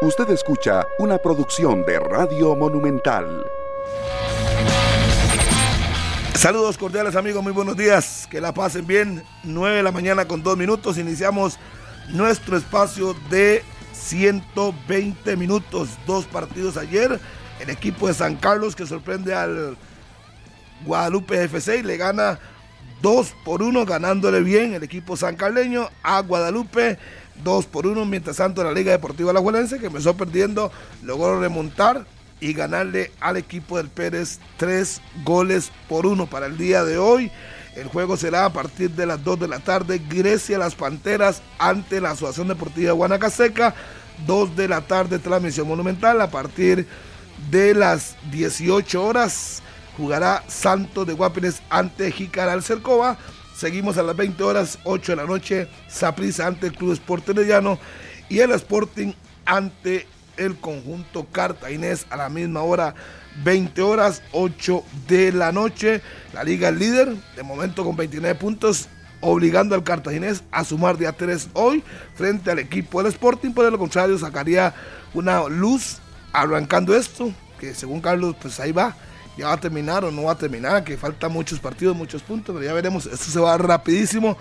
Usted escucha una producción de Radio Monumental. Saludos cordiales amigos, muy buenos días, que la pasen bien. 9 de la mañana con dos minutos, iniciamos nuestro espacio de 120 minutos, dos partidos ayer. El equipo de San Carlos que sorprende al Guadalupe FC y le gana 2 por 1, ganándole bien el equipo sancarleño a Guadalupe 2 por 1. Mientras tanto, la Liga Deportiva Alajuelense, que empezó perdiendo, logró remontar y ganarle al equipo del Pérez 3 goles por 1 para el día de hoy. El juego será a partir de las 2 de la tarde. Grecia Las Panteras ante la Asociación Deportiva Guanacaseca. 2 de la tarde, transmisión monumental. A partir de las 18 horas jugará Santos de Guapines ante Jicaral Cercova. Seguimos a las 20 horas, 8 de la noche, Saprissa ante el Club Sport y el Sporting ante el conjunto cartaginés a la misma hora, 20 horas, 8 de la noche. La liga es líder, de momento con 29 puntos, obligando al cartaginés a sumar día 3 hoy frente al equipo del Sporting. Por lo contrario, sacaría una luz arrancando esto, que según Carlos, pues ahí va ya va a terminar o no va a terminar, que falta muchos partidos, muchos puntos, pero ya veremos, esto se va rapidísimo,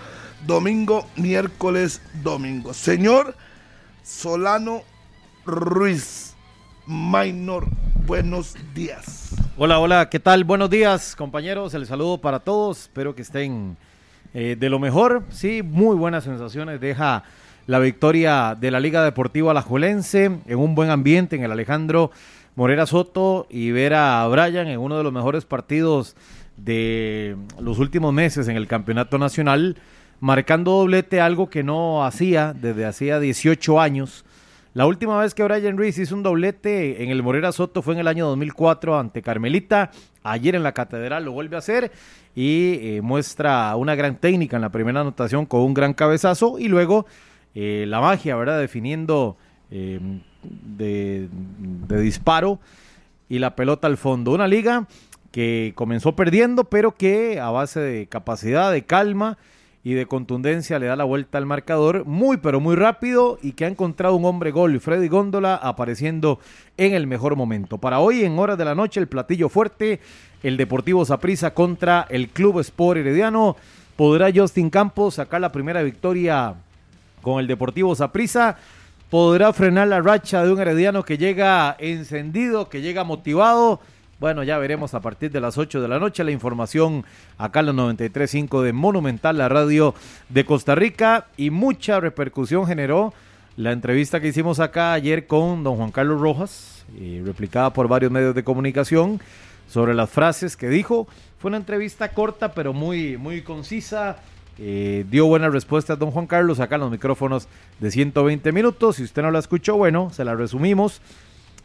domingo, miércoles, domingo. Señor Solano Ruiz, Minor, buenos días. Hola, hola, ¿qué tal? Buenos días, compañeros, el saludo para todos, espero que estén eh, de lo mejor, sí, muy buenas sensaciones, deja la victoria de la Liga Deportiva Alajuelense en un buen ambiente en el Alejandro Morera Soto y ver a Brian en uno de los mejores partidos de los últimos meses en el campeonato nacional, marcando doblete, algo que no hacía desde hacía 18 años. La última vez que Brian Ruiz hizo un doblete en el Morera Soto fue en el año 2004 ante Carmelita. Ayer en la Catedral lo vuelve a hacer y eh, muestra una gran técnica en la primera anotación con un gran cabezazo y luego eh, la magia, ¿verdad? Definiendo eh, de, disparo y la pelota al fondo. Una liga que comenzó perdiendo, pero que a base de capacidad, de calma y de contundencia le da la vuelta al marcador muy pero muy rápido y que ha encontrado un hombre gol, Freddy Góndola, apareciendo en el mejor momento. Para hoy, en horas de la noche, el platillo fuerte, el Deportivo Saprissa contra el Club Sport Herediano. ¿Podrá Justin Campos sacar la primera victoria con el Deportivo Saprissa? Podrá frenar la racha de un herediano que llega encendido, que llega motivado. Bueno, ya veremos a partir de las 8 de la noche la información acá en los 93.5 de Monumental, la radio de Costa Rica. Y mucha repercusión generó la entrevista que hicimos acá ayer con don Juan Carlos Rojas, y replicada por varios medios de comunicación, sobre las frases que dijo. Fue una entrevista corta, pero muy, muy concisa eh, dio buenas respuestas don Juan Carlos acá en los micrófonos de 120 minutos. Si usted no la escuchó, bueno, se la resumimos.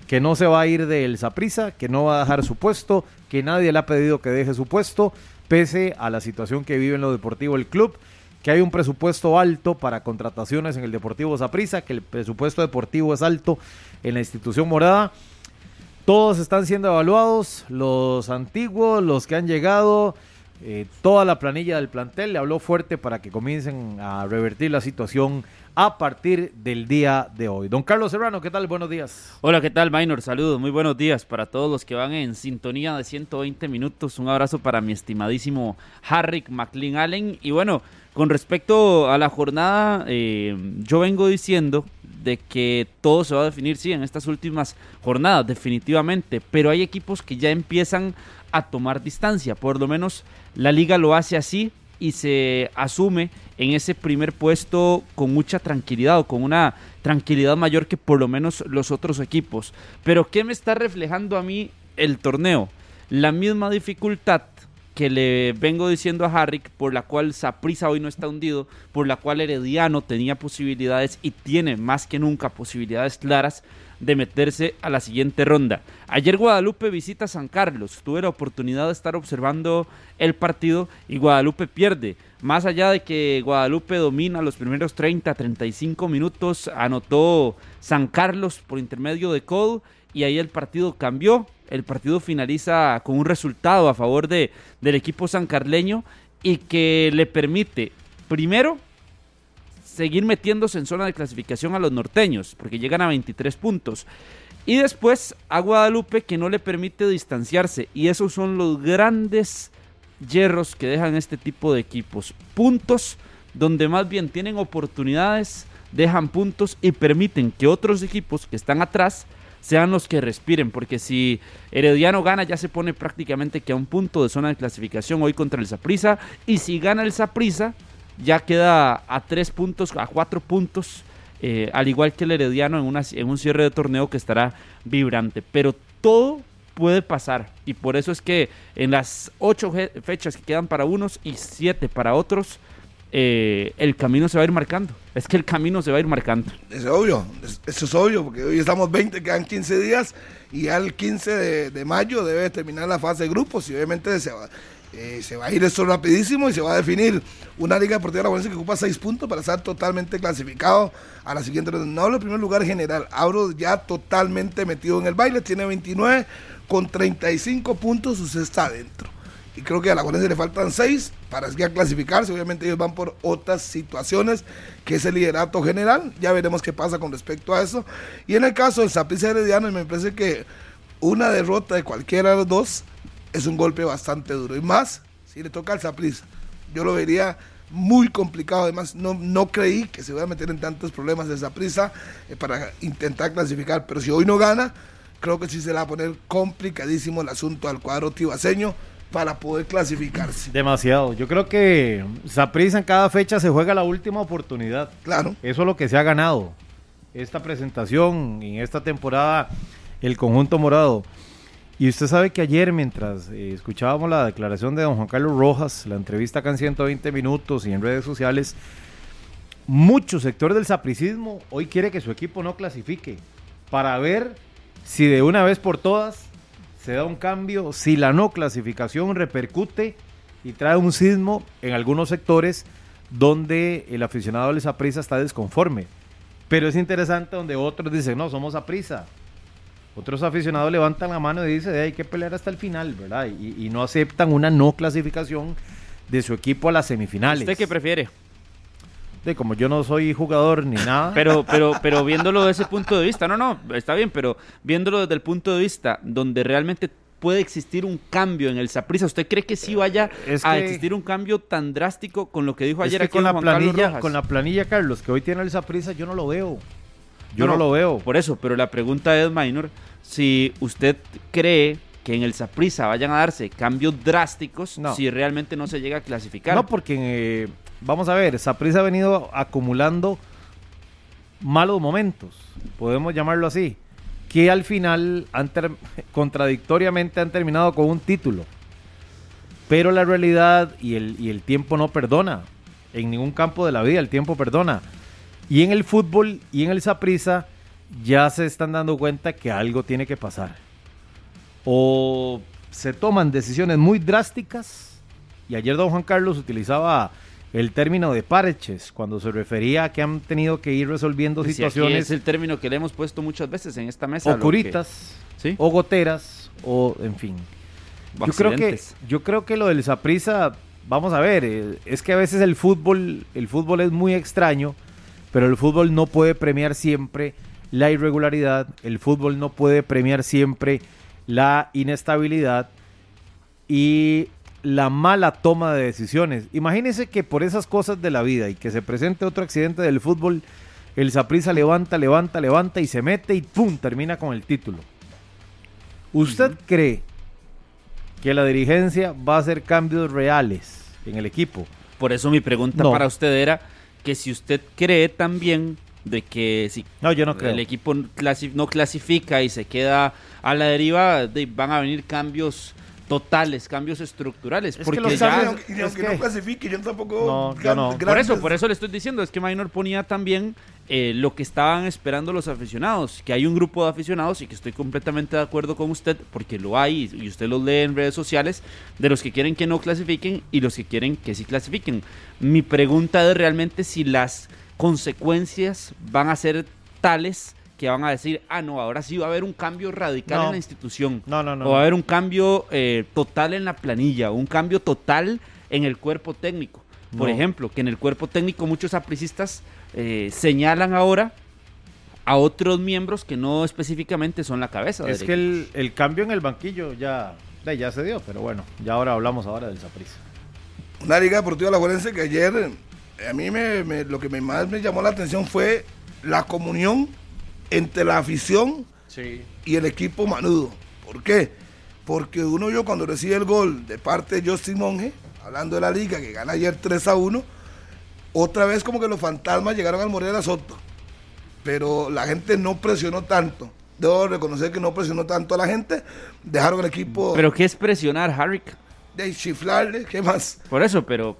Que no se va a ir del Saprisa, que no va a dejar su puesto, que nadie le ha pedido que deje su puesto, pese a la situación que vive en lo deportivo el club, que hay un presupuesto alto para contrataciones en el Deportivo Saprisa, que el presupuesto deportivo es alto en la institución morada. Todos están siendo evaluados, los antiguos, los que han llegado, eh, toda la planilla del plantel le habló fuerte para que comiencen a revertir la situación a partir del día de hoy. Don Carlos Serrano, ¿qué tal? Buenos días. Hola, ¿qué tal, Minor? Saludos, muy buenos días para todos los que van en sintonía de 120 minutos. Un abrazo para mi estimadísimo Harrick McLean Allen. Y bueno, con respecto a la jornada, eh, yo vengo diciendo de que todo se va a definir, sí, en estas últimas jornadas, definitivamente, pero hay equipos que ya empiezan a tomar distancia, por lo menos la liga lo hace así y se asume en ese primer puesto con mucha tranquilidad o con una tranquilidad mayor que por lo menos los otros equipos. Pero ¿qué me está reflejando a mí el torneo? La misma dificultad que le vengo diciendo a Harrick, por la cual Saprisa hoy no está hundido, por la cual Herediano tenía posibilidades y tiene más que nunca posibilidades claras de meterse a la siguiente ronda. Ayer Guadalupe visita San Carlos, tuve la oportunidad de estar observando el partido y Guadalupe pierde. Más allá de que Guadalupe domina los primeros 30, 35 minutos, anotó San Carlos por intermedio de Cole y ahí el partido cambió. El partido finaliza con un resultado a favor de, del equipo sancarleño y que le permite, primero, seguir metiéndose en zona de clasificación a los norteños, porque llegan a 23 puntos. Y después a Guadalupe que no le permite distanciarse. Y esos son los grandes hierros que dejan este tipo de equipos. Puntos donde más bien tienen oportunidades, dejan puntos y permiten que otros equipos que están atrás sean los que respiren, porque si Herediano gana ya se pone prácticamente que a un punto de zona de clasificación hoy contra el Saprissa, y si gana el Saprissa ya queda a tres puntos, a cuatro puntos, eh, al igual que el Herediano en, en un cierre de torneo que estará vibrante, pero todo puede pasar y por eso es que en las ocho fechas que quedan para unos y siete para otros, eh, el camino se va a ir marcando. Es que el camino se va a ir marcando. Es obvio, eso es obvio, porque hoy estamos 20, quedan 15 días y ya el 15 de, mayo debe terminar la fase de grupos y obviamente se va, eh, se va a ir esto rapidísimo y se va a definir una Liga Deportiva Aragonesa que ocupa 6 puntos para estar totalmente clasificado a la siguiente ronda. No hablo en primer lugar general, hablo ya totalmente metido en el baile, tiene 29 con 35 puntos, usted está adentro y creo que a la Juventus le faltan seis para ya clasificarse. Obviamente ellos van por otras situaciones, que es el liderato general. Ya veremos qué pasa con respecto a eso. Y en el caso del Saprissa Herediano, me parece que una derrota de cualquiera de los dos es un golpe bastante duro. Y más si le toca al Saprissa. Yo lo vería muy complicado. Además, no, no creí que se iba a meter en tantos problemas de Saprissa eh, para intentar clasificar. Pero si hoy no gana, creo que sí se le va a poner complicadísimo el asunto al cuadro tibaseño para poder clasificarse. Demasiado. Yo creo que Saprissa en cada fecha se juega la última oportunidad. Claro. Eso es lo que se ha ganado. Esta presentación en esta temporada, el conjunto morado. Y usted sabe que ayer, mientras eh, escuchábamos la declaración de don Juan Carlos Rojas, la entrevista acá en 120 minutos y en redes sociales, muchos sectores del sapricismo hoy quiere que su equipo no clasifique para ver si de una vez por todas se da un cambio, si la no clasificación repercute y trae un sismo en algunos sectores donde el aficionado de prisa está desconforme. Pero es interesante donde otros dicen, no, somos a prisa. Otros aficionados levantan la mano y dicen, hay que pelear hasta el final, ¿verdad? Y, y no aceptan una no clasificación de su equipo a las semifinales. ¿Usted qué prefiere? de como yo no soy jugador ni nada. Pero, pero, pero viéndolo desde ese punto de vista, no, no, está bien, pero viéndolo desde el punto de vista donde realmente puede existir un cambio en el Saprissa, ¿usted cree que sí vaya a existir un cambio tan drástico con lo que dijo ayer aquí con la planilla, con la planilla Carlos que hoy tiene el Saprissa, yo no lo veo. Yo no, lo veo. Por eso, pero la pregunta es, Minor, si usted cree que en el Saprissa vayan a darse cambios drásticos si realmente no se llega a clasificar. No, porque eh, vamos a ver, Saprissa ha venido acumulando malos momentos, podemos llamarlo así, que al final han contradictoriamente han terminado con un título. Pero la realidad y el, y el tiempo no perdona. En ningún campo de la vida el tiempo perdona. Y en el fútbol y en el Saprissa ya se están dando cuenta que algo tiene que pasar. O se toman decisiones muy drásticas. Y ayer don Juan Carlos utilizaba el término de parches, cuando se refería a que han tenido que ir resolviendo situaciones. es el término que le hemos puesto muchas veces en esta mesa. O curitas, o goteras, o en fin. Yo creo, que, yo creo que lo del Saprisa, vamos a ver, eh, es que a veces el fútbol, el fútbol es muy extraño, pero el fútbol no puede premiar siempre la irregularidad, el fútbol no puede premiar siempre la inestabilidad y la mala toma de decisiones. Imagínense que por esas cosas de la vida y que se presente otro accidente del fútbol, el Saprisa levanta, levanta, levanta y se mete y ¡pum! termina con el título. ¿Usted cree que la dirigencia va a hacer cambios reales en el equipo? Por eso mi pregunta para usted era que si usted cree también de que si no, yo no creo. el equipo no clasifica y se queda a la deriva, van a venir cambios totales, cambios estructurales. porque que ya, aunque no clasifique, yo tampoco. No, Por eso, por eso le estoy diciendo, es que Minor ponía también eh, lo que estaban esperando los aficionados, que hay un grupo de aficionados y que estoy completamente de acuerdo con usted, porque lo hay y usted lo lee en redes sociales, de los que quieren que no clasifiquen y los que quieren que sí clasifiquen. Mi pregunta es realmente si las consecuencias van a ser tales que van a decir, ah, no, ahora sí va a haber un cambio radical en la institución. No, no, no. O va a haber un cambio eh, total en la planilla, un cambio total en el cuerpo técnico. Por ejemplo, que en el cuerpo técnico muchos apricistas eh, señalan ahora a otros miembros que no específicamente son la cabeza. Es que el, el, cambio en el banquillo ya, ya se dio, pero bueno, ya ahora hablamos ahora del Saprissa. Una Liga Deportiva Alajuelense que ayer a mí me, lo que más me llamó la atención fue la comunión entre la afición y el equipo manudo. ¿Por qué? Porque uno yo cuando recibe el gol de parte de Justin Monge, hablando de la liga que gana ayer 3 a 1, otra vez como que los fantasmas llegaron al Morera Soto pero la gente no presionó tanto. Debo reconocer que no presionó tanto a la gente, dejaron el equipo... ¿Pero qué es presionar, Harrick? De chiflarle, ¿qué más? Por eso, pero...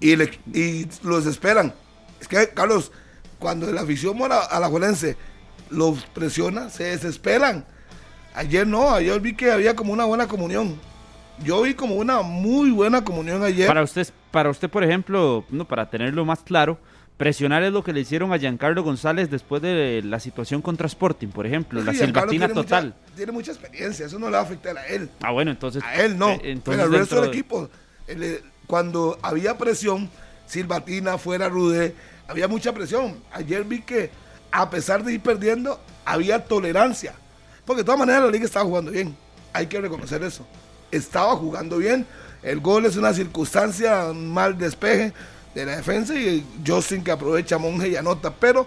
Y, y los esperan. Es que, Carlos, cuando la afición a la Juelense los presiona, se desesperan. Ayer no, ayer vi que había como una buena comunión. Yo vi como una muy buena comunión ayer. Para usted, para usted por ejemplo, no, para tenerlo más claro, Presionar es lo que le hicieron a Giancarlo González después de la situación contra Sporting, por ejemplo, la silbatina total. tiene mucha experiencia, eso no le va a afectar a él. Ah, bueno, entonces. A él no. Eh, pero al resto del equipo, eh, cuando había presión, silbatina, fuera Rude, había mucha presión. Ayer vi que, a pesar de ir perdiendo, había tolerancia. Porque de todas maneras la liga estaba jugando bien. Hay que reconocer eso. Estaba jugando bien. El gol es una circunstancia, mal despeje de la defensa y Justin que aprovecha Monge y anota. Pero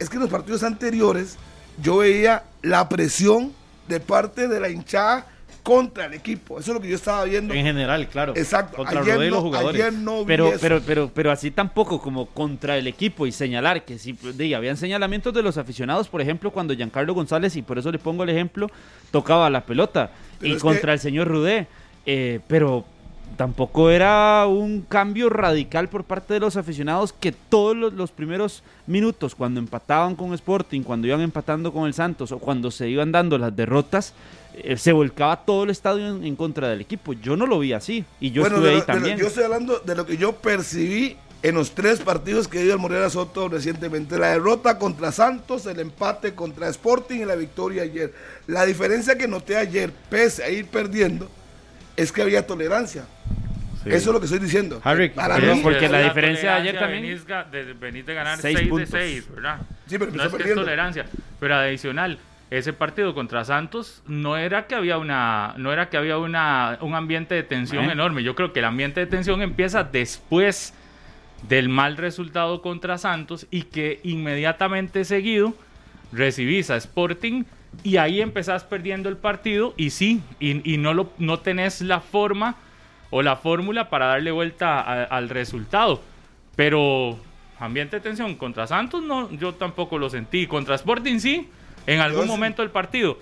es que en los partidos anteriores yo veía la presión de parte de la hinchada contra el equipo. Eso es lo que yo estaba viendo. En general, claro. Exacto. Contra ayer los jugadores. pero, pero, pero, pero así tampoco como contra el equipo y señalar que sí, de, habían señalamientos de los aficionados, por ejemplo, cuando Giancarlo González, y por eso le pongo el ejemplo, tocaba la pelota. y contra el señor Rudé. Eh, pero tampoco era un cambio radical por parte de los aficionados que todos los, primeros minutos, cuando empataban con Sporting, cuando iban empatando con el Santos o cuando se iban dando las derrotas, se volcaba todo el estadio en, contra del equipo. Yo no lo vi así y yo estuve ahí también. yo estoy hablando de lo que yo percibí en los tres partidos que dio el Morera Soto recientemente. La derrota contra Santos, el empate contra Sporting y la victoria ayer. La diferencia que noté ayer, pese a ir perdiendo, es que había tolerancia. Eso es lo que estoy diciendo. Harry, para mí, porque la, diferencia de ayer también. Venís de, ganar 6 de 6, ¿verdad? Sí, pero no es que es tolerancia. Pero adicional, ese partido contra Santos no era que había una no era que había una un ambiente de tensión enorme. Yo creo que el ambiente de tensión empieza después del mal resultado contra Santos y que inmediatamente seguido recibís a Sporting y ahí empezás perdiendo el partido y sí, y, no, lo, no tenés la forma o la fórmula para darle vuelta al resultado. Pero ambiente de tensión contra Santos no, yo tampoco lo sentí. Contra Sporting sí, en algún momento del partido.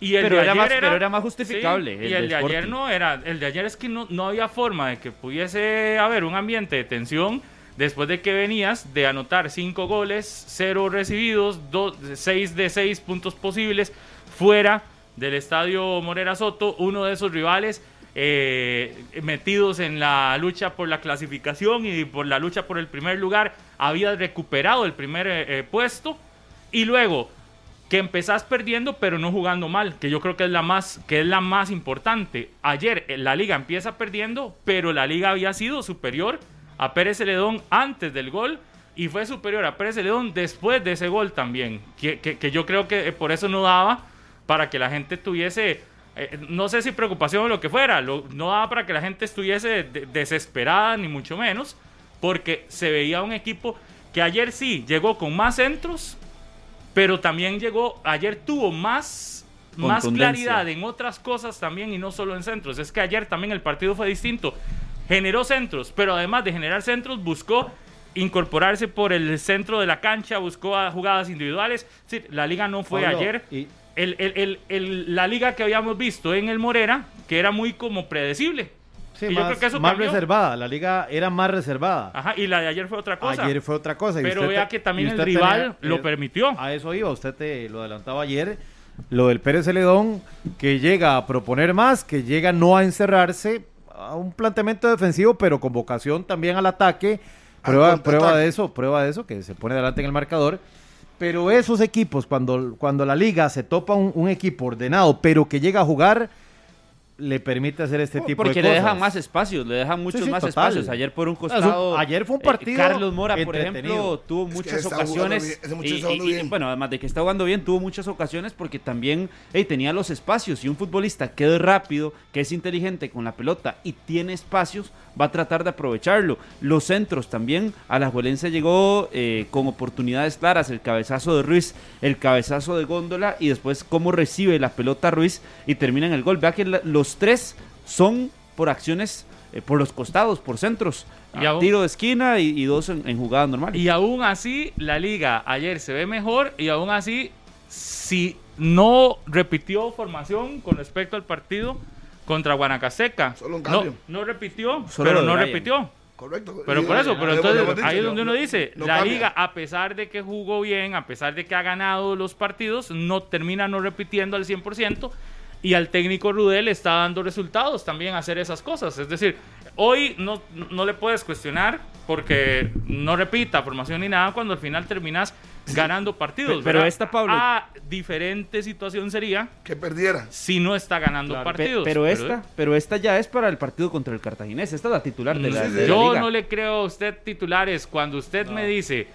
Y el pero, de era ayer más, era, pero era más justificable. y el de, ayer no era. El de ayer es que no, no había forma de que pudiese haber un ambiente de tensión después de que venías de anotar cinco goles, cero recibidos, dos, seis de seis puntos posibles fuera del estadio Morera Soto, uno de esos rivales eh, metidos en la lucha por la clasificación y por la lucha por el primer lugar, había recuperado el primer eh, eh, puesto y luego que empezás perdiendo pero no jugando mal, que yo creo que es la más que es la más importante. Ayer la liga empieza perdiendo, pero la liga había sido superior a Pérez Celedón antes del gol y fue superior a Pérez Celedón después de ese gol también. Que, yo creo que por eso no daba para que la gente tuviese, eh, no sé si preocupación o lo que fuera, no daba para que la gente estuviese desesperada ni mucho menos, porque se veía un equipo que ayer sí llegó con más centros, pero también llegó, ayer tuvo más más claridad en otras cosas también y no solo en centros. Es que ayer también el partido fue distinto generó centros, pero además de generar centros, buscó incorporarse por el centro de la cancha, buscó jugadas individuales. la liga no fue ayer. la liga que habíamos visto en el Morera, que era muy como predecible. Sí, más, reservada, la liga era más reservada. Ajá, y la de ayer fue otra cosa. Ayer fue otra cosa. Pero vea que también el rival lo permitió. A eso iba, usted te lo adelantaba ayer, lo del Pérez Celedón, que llega a proponer más, que llega no a encerrarse, a un planteamiento defensivo, pero con vocación también al ataque. Prueba, prueba de eso, prueba de eso, que se pone delante en el marcador. Pero esos equipos, cuando, cuando la liga se topa un, equipo ordenado, pero que llega a jugar, le permite hacer este tipo Porque de le cosas. dejan más espacios, le dejan muchos Sí, sí, más total. espacios. Ayer por un costado. ayer fue un eh, partido Carlos Mora, por ejemplo, tuvo muchas ocasiones. y- bueno, además de que está jugando bien, tuvo muchas ocasiones porque también hey, tenía los espacios. Y un futbolista que es rápido, que es inteligente con la pelota y tiene espacios, va a tratar de aprovecharlo. Los centros también. A la Juelense llegó eh, con oportunidades claras. El cabezazo de Ruiz, el cabezazo de Góndola y después cómo recibe la pelota Ruiz y termina en el gol. Vea que la- los tres son por acciones eh, por los costados, por centros. Y aún- tiro de esquina y, y dos en, en jugada normal. Y aún así, la liga ayer se ve mejor y aún así, si no repitió formación con respecto al partido contra Guanacasteca. Solo un no, cambio. no repitió, Solo pero no repitió. Correcto. Pero por eso, y- pero lo entonces ahí es no- donde uno dice, no la cambia. liga, a pesar de que jugó bien, a pesar de que ha ganado los partidos, no termina no repitiendo al 100%. Y al técnico Rudel le está dando resultados también hacer esas cosas. Es decir, hoy no, no le puedes cuestionar porque no repita formación ni nada cuando al final terminas ganando partidos. Pero- esta, Pablo- Ah, diferente situación sería Que perdiera. si no está ganando Claro. Pe- partidos. pero esta, pero esta ya es para el partido contra el Cartaginés. Esta es la titular de la, Sí, sí. de la Yo liga. no le creo a usted titulares cuando usted me dice,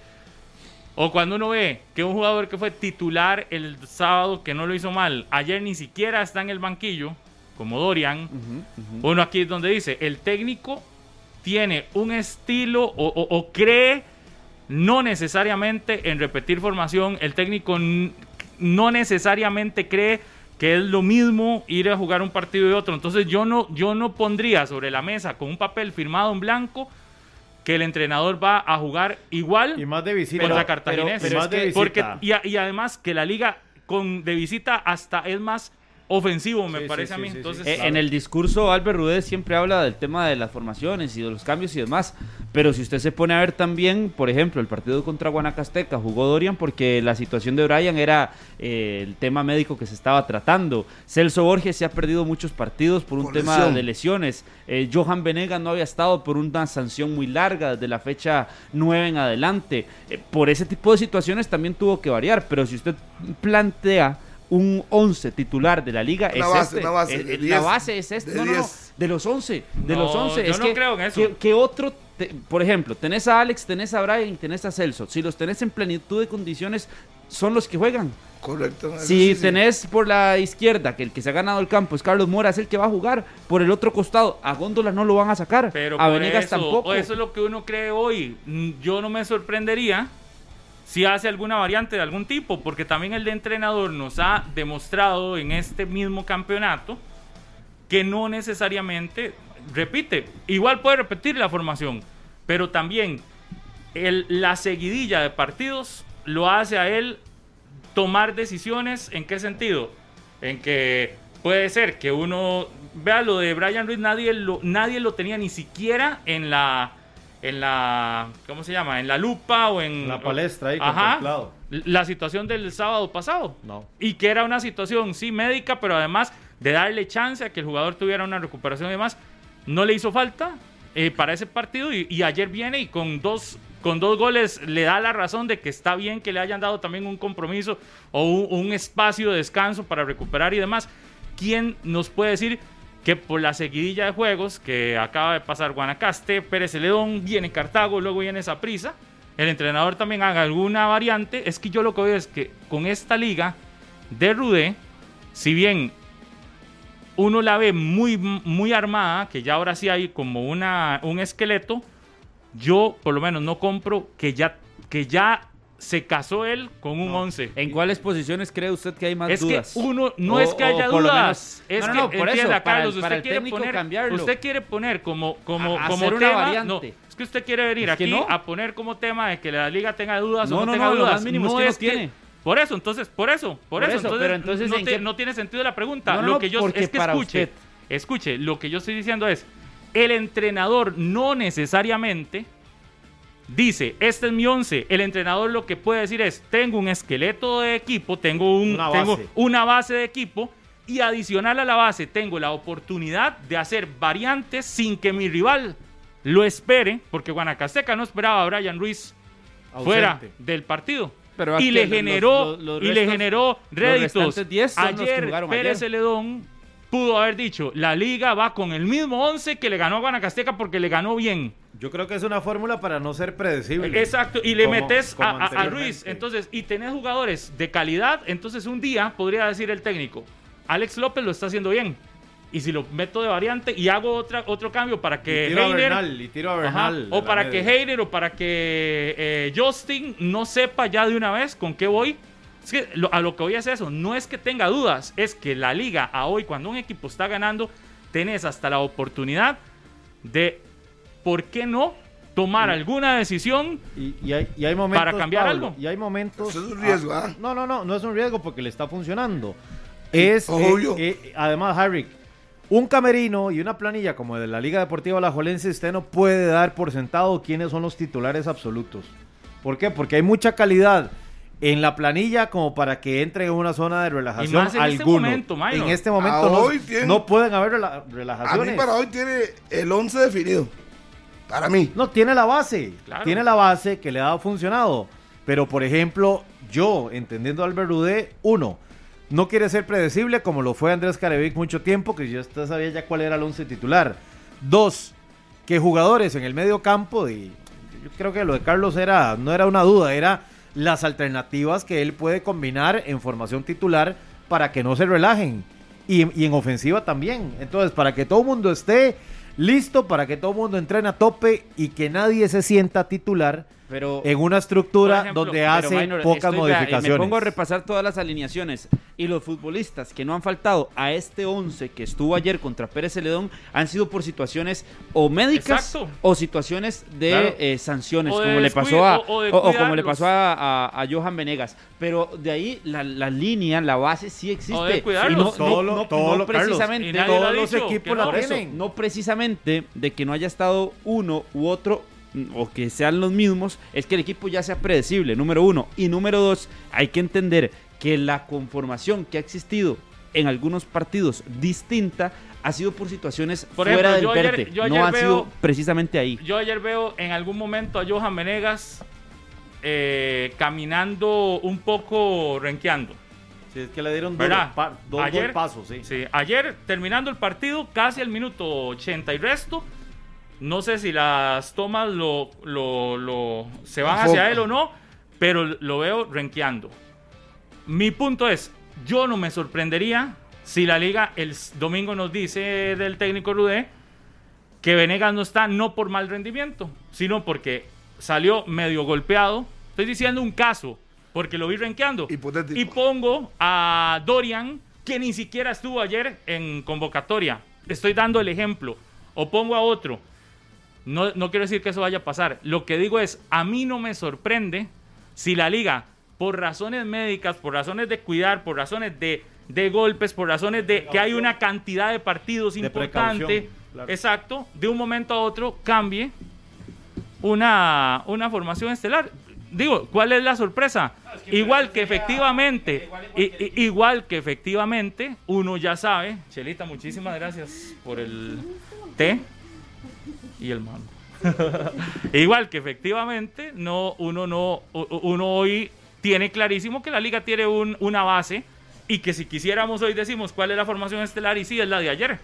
o cuando uno ve que un jugador que fue titular el sábado, que no lo hizo mal, ayer ni siquiera está en el banquillo, como Dorian, uno aquí es donde dice, el técnico tiene un estilo o, o- o cree no necesariamente en repetir formación, el técnico no necesariamente cree que es lo mismo ir a jugar un partido y otro. Entonces yo no, yo no pondría sobre la mesa con un papel firmado en blanco que el entrenador va a jugar igual Y más de visita. contra Cartaginés. pero- pero es que- porque, visita. y, a- y además que la liga con de visita hasta es más ofensivo, me Sí, parece sí, a mí. sí, sí, Entonces, Eh, En el discurso, Albert Rudé siempre habla del tema de las formaciones y de los cambios y demás. Pero si usted se pone a ver también, por ejemplo, el partido contra Guanacasteca, jugó Dorian porque la situación de Brian era eh, el tema médico que se estaba tratando. Celso Borges se ha perdido muchos partidos por un Por tema lesión. de lesiones. Eh, Johan Venegas no había estado por una sanción muy larga desde la fecha 9 en adelante. Eh, por ese tipo de situaciones también tuvo que variar. Pero si usted plantea un 11 titular de la liga Una es base, este. una base Eh, de eh, 10, la base es este. de No, no, no, 10. de los 11. De No, los 11. yo es no que, creo en eso. que- que otro, te- por ejemplo, tenés a Alex, tenés a Brian y tenés a Celso. Si los tenés en plenitud de condiciones, son los que juegan. Correcto. Si sí, sí. tenés por la izquierda, que el que se ha ganado el campo es Carlos Mora, es el que va a jugar. Por el otro costado, a Góndola no lo van a sacar. Pero a Venegas eso, tampoco. Eso es lo que uno cree hoy. Mm, Yo no me sorprendería si hace alguna variante de algún tipo, porque también el de entrenador nos ha demostrado en este mismo campeonato que no necesariamente repite. Igual puede repetir la formación, pero también la seguidilla de partidos lo hace a él tomar decisiones. ¿En qué sentido? En que puede ser que uno vea lo de Brian Ruiz, nadie nadie lo tenía ni siquiera en la en la ¿cómo se llama? en la lupa o en La palestra ahí, Ajá, contemplado. la situación del sábado pasado. No. Y que era una situación, sí, médica, pero además de darle chance a que el jugador tuviera una recuperación y demás. No le hizo falta eh, para ese partido y, y ayer viene y con dos, con dos goles le da la razón de que está bien que le hayan dado también un compromiso o un, un espacio de descanso para recuperar y demás. ¿Quién nos puede decir que por la seguidilla de juegos que acaba de pasar Guanacaste, Pérez Celedón, viene Cartago, luego viene prisa el entrenador también haga alguna variante? Es que yo lo que veo es que con esta liga de Rudé, si bien uno la ve muy, muy armada, que ya ahora sí hay como una, un esqueleto, yo por lo menos no compro que ya, que ya se casó él con un 11. ¿En cuáles posiciones cree usted que hay más Es dudas? que uno no O- es que haya dudas, es No, no, que no, por eso, entienda, para el- Carlos, para usted el quiere poner, cambiarlo. usted quiere poner como como A- como hacer una tema, variante. no, es que usted quiere venir Es aquí no. a poner como tema de que la liga tenga dudas No, o no, no, tenga no, lo dudas, más mínimo es que no tiene. por eso, entonces, por eso, por, Por eso, eso, entonces, pero entonces, no, ¿en te- qué- no tiene sentido la pregunta. No, no, lo no, que yo es que escuche, usted- escuche, lo que yo estoy diciendo es el entrenador no necesariamente dice, este es mi 11. El entrenador lo que puede decir es, tengo un esqueleto de equipo, tengo, un, Una tengo base. una base de equipo y adicional a la base tengo la oportunidad de hacer variantes sin que mi rival lo espere, porque Guanacasteca no esperaba a Brian Ruiz fuera del partido. Pero y le los- generó los- y le generó réditos. restantes 10 son los que ayer Pérez ayer. Celedón pudo haber dicho, la liga va con el mismo 11 que le ganó a Guanacasteca porque le ganó bien. Yo creo que es una fórmula para no ser predecible. Exacto, y le Como- metes como a, a-. Ruiz, entonces, y tenés jugadores de calidad, entonces un día podría decir el técnico, Alex López lo está haciendo bien. Y si lo meto de variante y hago otra, otro cambio para que Y tiro a Heiner- Bernal, y tiro a Ajá, Bernal. o para que o para que eh, Justin no sepa ya de una vez con qué voy. Es que lo- a lo que voy es eso, no es que tenga dudas, es que la liga a hoy, cuando un equipo está ganando, tenés hasta la oportunidad de, ¿por qué no? Tomar alguna decisión Y, y hay, y hay momentos. Para cambiar Pablo, algo. Y hay momentos. Eso es un riesgo, ¿ah? No, no, no, no es un riesgo porque le está funcionando. Es. obvio. eh, eh, además, Harry, un camerino y una planilla como de la Liga Deportiva Alajuelense, usted no puede dar por sentado quiénes son los titulares absolutos. ¿Por qué? Porque hay mucha calidad en la planilla como para que entre en una zona de relajación más en este alguno. momento, Minor. en este momento no, hoy tiene- no pueden haber rela- A mí relajaciones. para hoy tiene el 11 definido. Para mí. No, tiene la base. Claro. Tiene la base que le ha funcionado. Pero, por ejemplo, yo, entendiendo a Albert Rudé, uno, no quiere ser predecible como lo fue Andrés Carevic mucho tiempo, que ya usted sabía ya cuál era el once titular. Dos, que jugadores en el medio campo, y yo creo que lo de Carlos era, no era una duda, era las alternativas que él puede combinar en formación titular para que no se relajen. Y, y en ofensiva también. Entonces, para que todo el mundo esté listo, para que todo el mundo entrene a tope y que nadie se sienta titular Pero en una estructura ejemplo, donde hace Minor, pocas modificaciones. Me pongo a repasar todas las alineaciones y los futbolistas que no han faltado a este 11 que estuvo ayer contra Pérez Celedón han sido por situaciones o médicas Exacto. o situaciones de Claro. eh, sanciones, O de como le pasó a o- o de o- o como le pasó a, a- a Johan Venegas. Pero de ahí la, la línea, la base sí existe. Y no, Todo no- lo- no- todo no lo- Carlos, precisamente y nadie lo ha todos los dicho, equipos que la no. por eso, tienen. no precisamente de que no haya estado uno u otro mm, o que sean los mismos, es que el equipo ya sea predecible, número uno. Y número dos, hay que entender que la conformación que ha existido en algunos partidos distinta ha sido por situaciones Por fuera ejemplo, del yo ayer- no ha veo- sido precisamente ahí. Yo ayer veo en algún momento a Johan Venegas eh, caminando un poco renqueando. Sí, es que le dieron pa- dos, Ayer- dos pasos, sí. Sí, ayer terminando el partido, casi al minuto 80 y resto, no sé si las tomas lo, lo, lo- se van hacia él o no, pero lo veo renqueando. Mi punto es, yo no me sorprendería si la liga el domingo nos dice del técnico Rudé que Venegas no está no por mal rendimiento, sino porque salió medio golpeado. Estoy diciendo un caso, porque lo vi renqueando. Hipotético. Y pongo a Dorian, que ni siquiera estuvo ayer en convocatoria. Estoy dando el ejemplo. O pongo a otro. No, no quiero decir que eso vaya a pasar. Lo que digo es, a mí no me sorprende si la liga, por razones médicas, por razones de cuidar, por razones de, de golpes, por razones de que hay una cantidad de partidos importante, claro. exacto, de un momento a otro cambie una, una formación estelar. Digo, ¿cuál es la sorpresa? igual que efectivamente, i- i- igual que efectivamente, uno ya sabe, Chelita, muchísimas gracias por el té y el mango. igual que efectivamente, no, uno no, uno hoy tiene clarísimo que la liga tiene un- una base y que si quisiéramos hoy decimos cuál es la formación estelar y sí es la de ayer.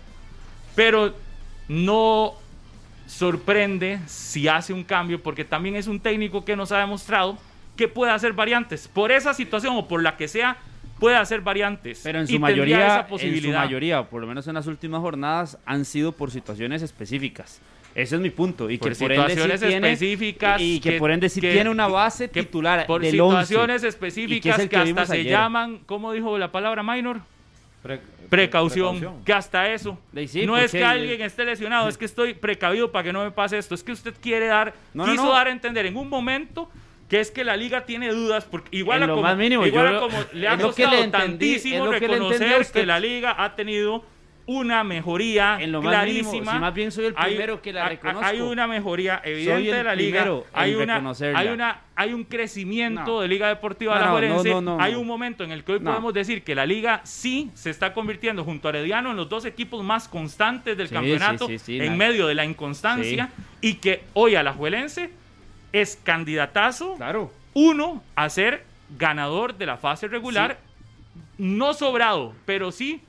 Pero no sorprende si hace un cambio, porque también es un técnico que nos ha demostrado que puede hacer variantes. Por esa situación o por la que sea, puede hacer variantes. Pero en su mayoría, esa en su posibilidad. mayoría, por lo menos en las últimas jornadas, han sido por situaciones específicas. Ese es mi punto. Y Por que por ende sí situaciones tiene, específicas y que, que- por ende sí que- tiene una base que titular por del situaciones y que específicas es el que, hasta se ayer. llaman, ¿cómo dijo la palabra minor? Pre- Precaución, que hasta eso. De- sí, no ¿por es que alguien esté lesionado, es que estoy precavido para que no me pase esto. Es que usted quiere dar, No, no, quiso no. dar a entender en un momento que es que la liga tiene dudas, porque igual a como, más mínimo, igual yo a como le ha costado le entendí, tantísimo que reconocer que la liga ha tenido una mejoría En lo más mínimo, clarísima. si más bien soy el Hay- primero que la hay- reconozco. Hay una mejoría evidente de la liga. Hay una, hay una, hay un crecimiento No. de Liga Deportiva No, Alajuelense. no, hay un momento en el que hoy podemos decir que la liga sí se está convirtiendo junto a Herediano en los dos equipos más constantes del Sí, campeonato sí, sí, sí, en medio de la inconstancia y que hoy Alajuelense es candidatazo Claro. uno a ser ganador de la fase regular, no sobrado, pero sí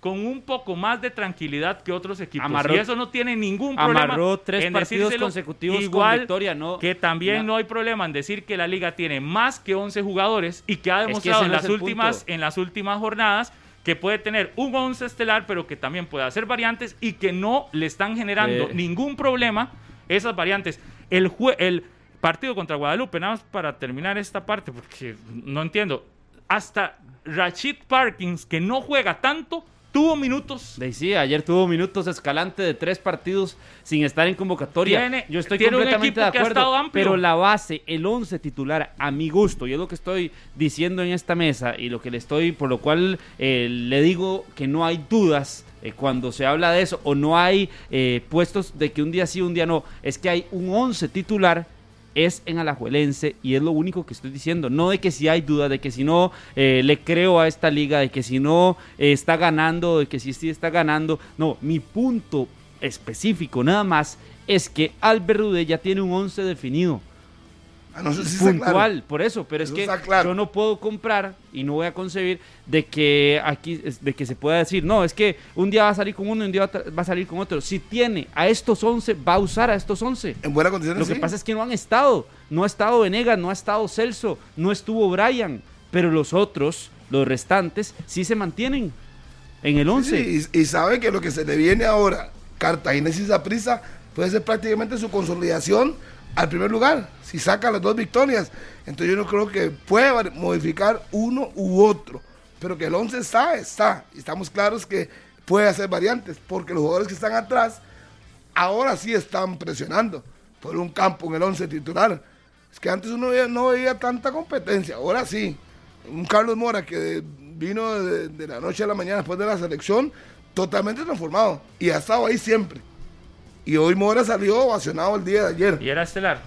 con un poco más de tranquilidad que otros equipos. Amarró- y eso no tiene ningún problema. Amarró tres en partidos consecutivos con Igual victoria, no- que también no hay problema en decir que la liga tiene más que 11 jugadores y que ha demostrado en, no las últimas, punto. en las últimas jornadas que puede tener un 11 estelar, pero que también puede hacer variantes y que no le están generando Eh. ningún problema esas variantes. El, jue- el partido contra Guadalupe, nada más para terminar esta parte, porque no entiendo. Hasta Rashid Parkins, que no juega tanto, tuvo minutos. De- Sí, ayer tuvo minutos escalante de tres partidos sin estar en convocatoria. Tiene- Yo estoy tiene completamente de que ha acuerdo. Pero la base, el 11 titular, a mi gusto, y es lo que estoy diciendo en esta mesa y lo que le estoy, por lo cual eh, le digo que no hay dudas eh, cuando se habla de eso, o no hay eh, puestos de que un día sí, un día no. Es que hay un 11 titular es en Alajuelense y es lo único que estoy diciendo. No de que si hay duda, de que si no eh, le creo a esta liga, de que si no eh, está ganando, de que si sí está ganando. No, mi punto específico nada más es que Albert Rudé ya tiene un 11 definido. Ah, no está puntual, claro. por eso, pero es que claro. yo no puedo comprar y no voy a concebir de que aquí de que se pueda decir, no, es que un día va a salir con uno y un día va a salir con otro. Si tiene a estos 11, va a usar a estos 11. En buenas condiciones. Lo que sí. pasa es que no han estado. No ha estado Venegas, no ha estado Celso, no estuvo Brian. Pero los otros, los restantes, sí se mantienen en el 11. Sí, y, y sabe que lo que se le viene ahora, Cartagena y prisa puede ser prácticamente su consolidación al primer lugar, si saca las dos victorias. Entonces yo no creo que pueda modificar uno u otro, pero que el 11 está, está. Estamos claros que puede hacer variantes, porque los jugadores que están atrás ahora sí están presionando por un campo en el 11 titular. Es que antes uno no veía tanta competencia, ahora sí. Un Carlos Mora que vino de la noche a la mañana después de la selección, totalmente transformado. Y ha estado ahí siempre. Y hoy Mora salió ovacionado el día de ayer. ¿Y era estelar?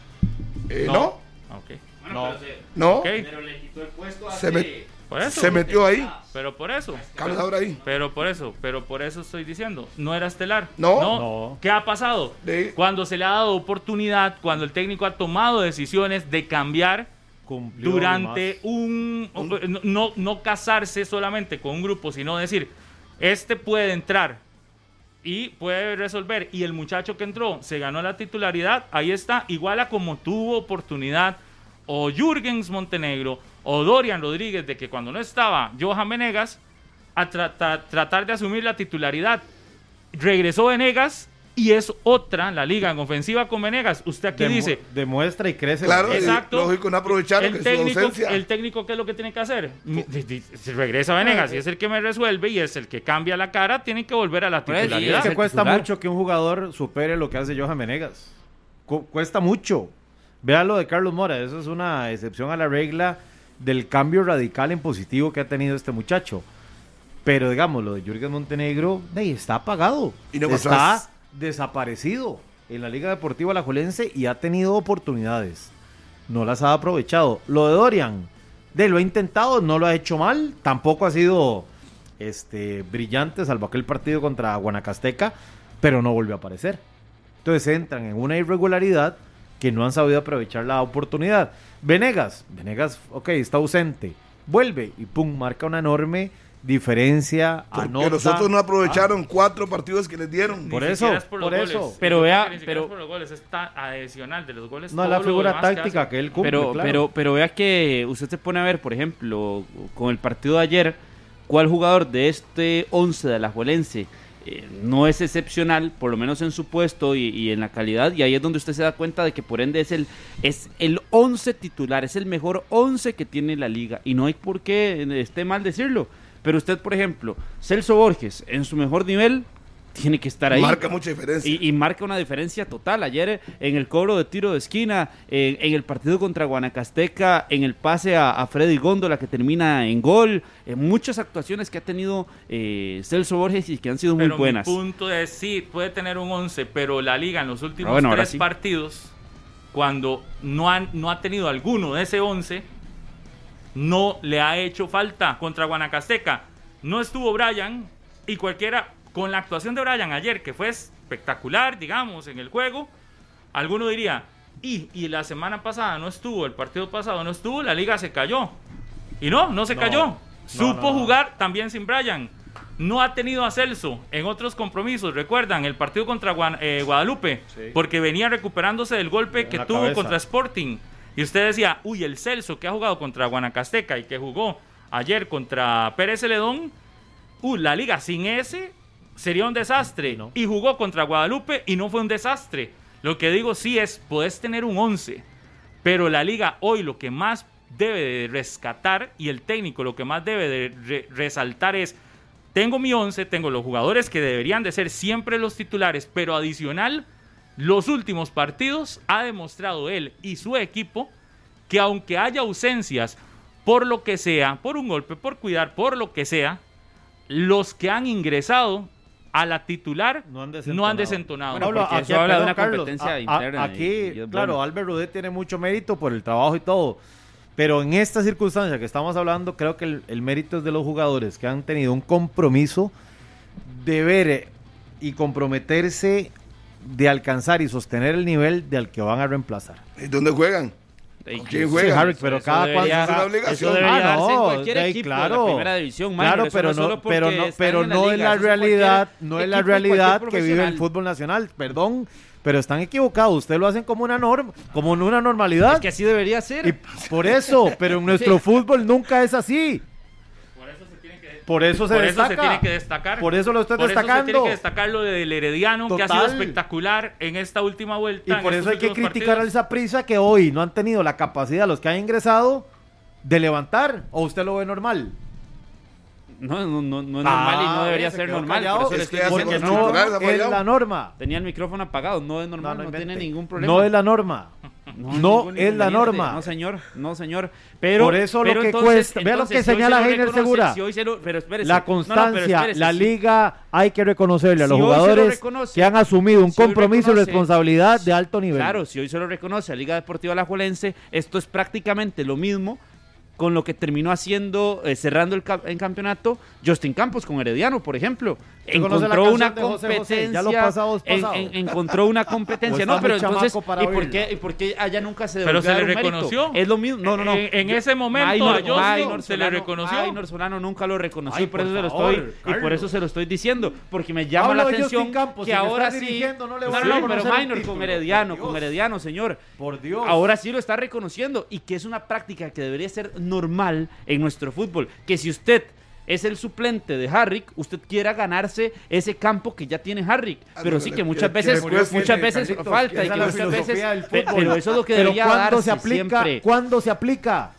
Eh, ¿No? Ah, ok. No. ¿No? Ok. le quitó el puesto Se, Por eso. se metió ahí. Pero por eso. Carlos ahora ahí. Pero por eso, pero por eso estoy diciendo, no era estelar. No. No. ¿Qué ha pasado? De- Cuando se le ha dado oportunidad, cuando el técnico ha tomado decisiones de cambiar Cumplió durante un no, no no casarse solamente con un grupo, sino decir, este puede entrar y puede resolver y el muchacho que entró se ganó la titularidad, ahí está, igual a como tuvo oportunidad o Jürgens Montenegro o Dorian Rodríguez de que cuando no estaba Johan Venegas a trata- tratar de asumir la titularidad. Regresó Venegas y es otra la liga en ofensiva con Venegas. Usted aquí Demu- dice, Demuestra y crece. Claro, Exacto. y lógico, no aprovechar el que su técnico, ausencia. el técnico, ¿qué es lo que tiene que hacer? Regresa Venegas y es el que me resuelve y es el que cambia la cara, tiene que volver a la Pues, y titularidad. Es que cuesta titular. mucho que un jugador supere lo que hace Johan Venegas. Cu- cuesta mucho. Vea lo de Carlos Mora, eso es una excepción a la regla del cambio radical en positivo que ha tenido este muchacho. Pero digamos, lo de Jürgen Montenegro está apagado. Y no está. Desaparecido en la Liga Deportiva Alajuelense y ha tenido oportunidades. No las ha aprovechado. Lo de Dorian, de lo ha intentado, no lo ha hecho mal, tampoco ha sido este brillante, salvo aquel partido contra Guanacasteca, pero no volvió a aparecer. Entonces entran en una irregularidad que no han sabido aprovechar la oportunidad. Venegas, Venegas, ok, está ausente, vuelve y pum, marca una enorme diferencia. Porque anota. los otros no Ah, aprovecharon cuatro partidos que les dieron. Por eso, es por los por goles. eso. Pero vea, pero- por los goles, está adicional de los goles. no es la figura que táctica que, él cumple. pero, claro. pero, pero vea que usted se pone a ver, por ejemplo, con el partido de ayer, cuál jugador de este 11 de Alajuelense eh, no es excepcional, por lo menos en su puesto y, y en la calidad, y ahí es donde usted se da cuenta de que por ende es el, es el 11 titular, es el mejor 11 que tiene la liga, y no hay por qué eh, esté mal decirlo. Pero usted, por ejemplo, Celso Borges, en su mejor nivel, tiene que estar ahí. Marca mucha diferencia. Y, y marca una diferencia total. Ayer eh, en el cobro de tiro de esquina, en, en el partido contra Guanacasteca, en el pase a, a Freddy Góndola que termina en gol, en muchas actuaciones que ha tenido eh, Celso Borges y que han sido muy Pero buenas. mi punto es, sí, puede tener un 11, pero la liga en los últimos bueno, tres sí. partidos, cuando no, han, no ha tenido alguno de ese 11, no le ha hecho falta contra Guanacasteca. No estuvo Brian y cualquiera, con la actuación de Brian ayer, que fue espectacular, digamos, en el juego, alguno diría, y, y la semana pasada no estuvo, el partido pasado no estuvo, la liga se cayó. Y no, no se No. cayó. No, Supo no, jugar también sin Brian. no ha tenido a Celso en otros compromisos. ¿Recuerdan el partido contra eh, Guadalupe? Porque venía recuperándose del golpe En que tuvo cabeza. contra Sporting. Y usted decía, uy, el Celso que ha jugado contra Guanacasteca y que jugó ayer contra Pérez Celedón, uy, la liga sin ese sería un desastre. No. Y jugó contra Guadalupe y no fue un desastre. Lo que digo sí es, podés tener un 11, pero la liga hoy lo que más debe de rescatar y el técnico lo que más debe de re- resaltar es, tengo mi 11, tengo los jugadores que deberían de ser siempre los titulares, pero adicional, los últimos partidos ha demostrado él y su equipo que aunque haya ausencias por lo que sea, por un golpe, por cuidar, por lo que sea, los que han ingresado a la titular No han no desentonado. han desentonado. Bueno, Pablo, porque eso habla de una competencia a- interna Aquí, y claro, bueno. Albert Rudet tiene mucho mérito por el trabajo y todo. Pero en esta circunstancia que estamos hablando, creo que el, el mérito es de los jugadores que han tenido un compromiso de ver y comprometerse de alcanzar y sostener el nivel del que van a reemplazar. ¿Y dónde juegan? Ey, ¿Con que quién eso-? Harry, pero eso cada cual- Es una obligación. Eso Ah, en no, cualquier de ahí, equipo de claro. la primera división, Claro, eso pero no, pero no, pero en no es la eso realidad, no es la realidad que vive el fútbol nacional. Perdón, pero están equivocados. Ustedes lo hacen como una norma, como en una normalidad. Es que así debería ser. Y por eso, pero en nuestro fútbol nunca es así. Por eso se por eso destaca. se tiene que destacar. Por eso lo estoy Por eso se destacando. tiene que destacar lo del Herediano, que ha sido espectacular en esta última vuelta. Y por eso hay que criticar al partidos. Zaprisa que hoy no han tenido la capacidad, los que han ingresado, de levantar. ¿O usted lo ve normal? No, no, no, no es Ah, normal y no debería se ser normal. por eso Es Porque no es la norma. Tenía el micrófono apagado, no es normal, no, no tiene ningún problema. No es la norma. No, es la norma. No, señor, no, señor. Pero, Por eso lo pero que entonces- cuesta- vea lo que señala se lo Heiner Segura. si hoy se lo- pero espérese. La No, no, pero constancia, la liga, hay que reconocerle a los Si lo jugadores que han asumido un compromiso y responsabilidad de alto nivel. Claro, si hoy se lo reconoce a Liga Deportiva Alajuelense, esto es prácticamente lo mismo con lo que terminó haciendo, eh, cerrando el, ca- el campeonato, Justin Campos con Herediano, por ejemplo. ¿Usted conoce la Encontró una competencia. Encontró una competencia. No, pero entonces, ¿y por, qué, ¿y por qué allá nunca se Pero se le reconoció. Es lo mismo. No, no, no. En- ese momento Maynor- a Justin Maynor se le Solano- reconoció. Maynor Solano nunca lo reconoció Ay, y por eso se lo estoy y por eso se lo estoy diciendo, porque me llama Hablo la atención Justin Campos, que si ahora sí. no le No, voy a no, pero Maynor con Herediano, con. Herediano, señor. Por Dios. Ahora sí lo está reconociendo y que es una práctica que debería ser normal en nuestro fútbol. Que si usted es el suplente de Harrick, usted quiera ganarse ese campo que ya tiene Harrick. Ah, Pero no, sí que muchas veces, muchas veces Carlitos, falta y que muchas veces, pero eso es lo que debería ¿cuándo darse se aplica? siempre. ¿Cuándo se aplica?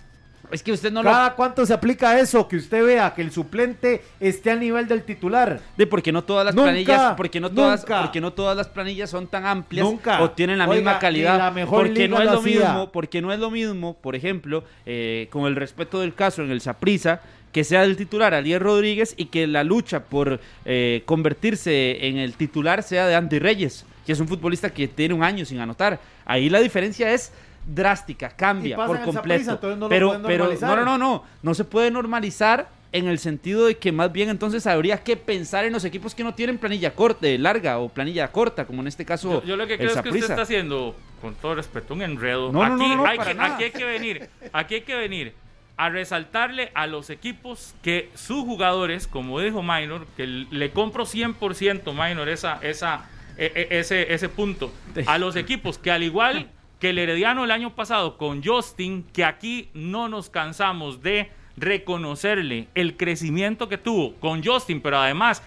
Es que usted no lo ¿Cada cuánto se aplica eso? Que usted vea que el suplente esté al nivel del titular. de porque no todas las Nunca, planillas, porque no todas, nunca. porque no todas las planillas son tan amplias Nunca. o tienen la Oiga, misma calidad. la mejor porque no es lo lo hacía. mismo, porque no es lo mismo, por ejemplo, eh, con el respeto del caso en el Saprisa, que sea el titular Alier Rodríguez y que la lucha por eh, convertirse en el titular sea de Andy Reyes, que es un futbolista que tiene un año sin anotar. Ahí la diferencia es drástica, cambia Y pasa por completo. no pero, pero no, no, no, no, no se puede normalizar en el sentido de que más bien entonces habría que pensar en los equipos que no tienen planilla corta, eh, larga o planilla corta, como en este caso Yo, yo lo que creo es que usted está haciendo, con todo respeto, un enredo. No, aquí, no, no, hay que, aquí hay que venir, aquí hay que venir a resaltarle a los equipos que sus jugadores, como dijo Minor, que le compro 100% Minor esa, esa, e- e- ese, ese punto, a los equipos que al igual que el Herediano el año pasado con Justin, que aquí no nos cansamos de reconocerle el crecimiento que tuvo con Justin, pero además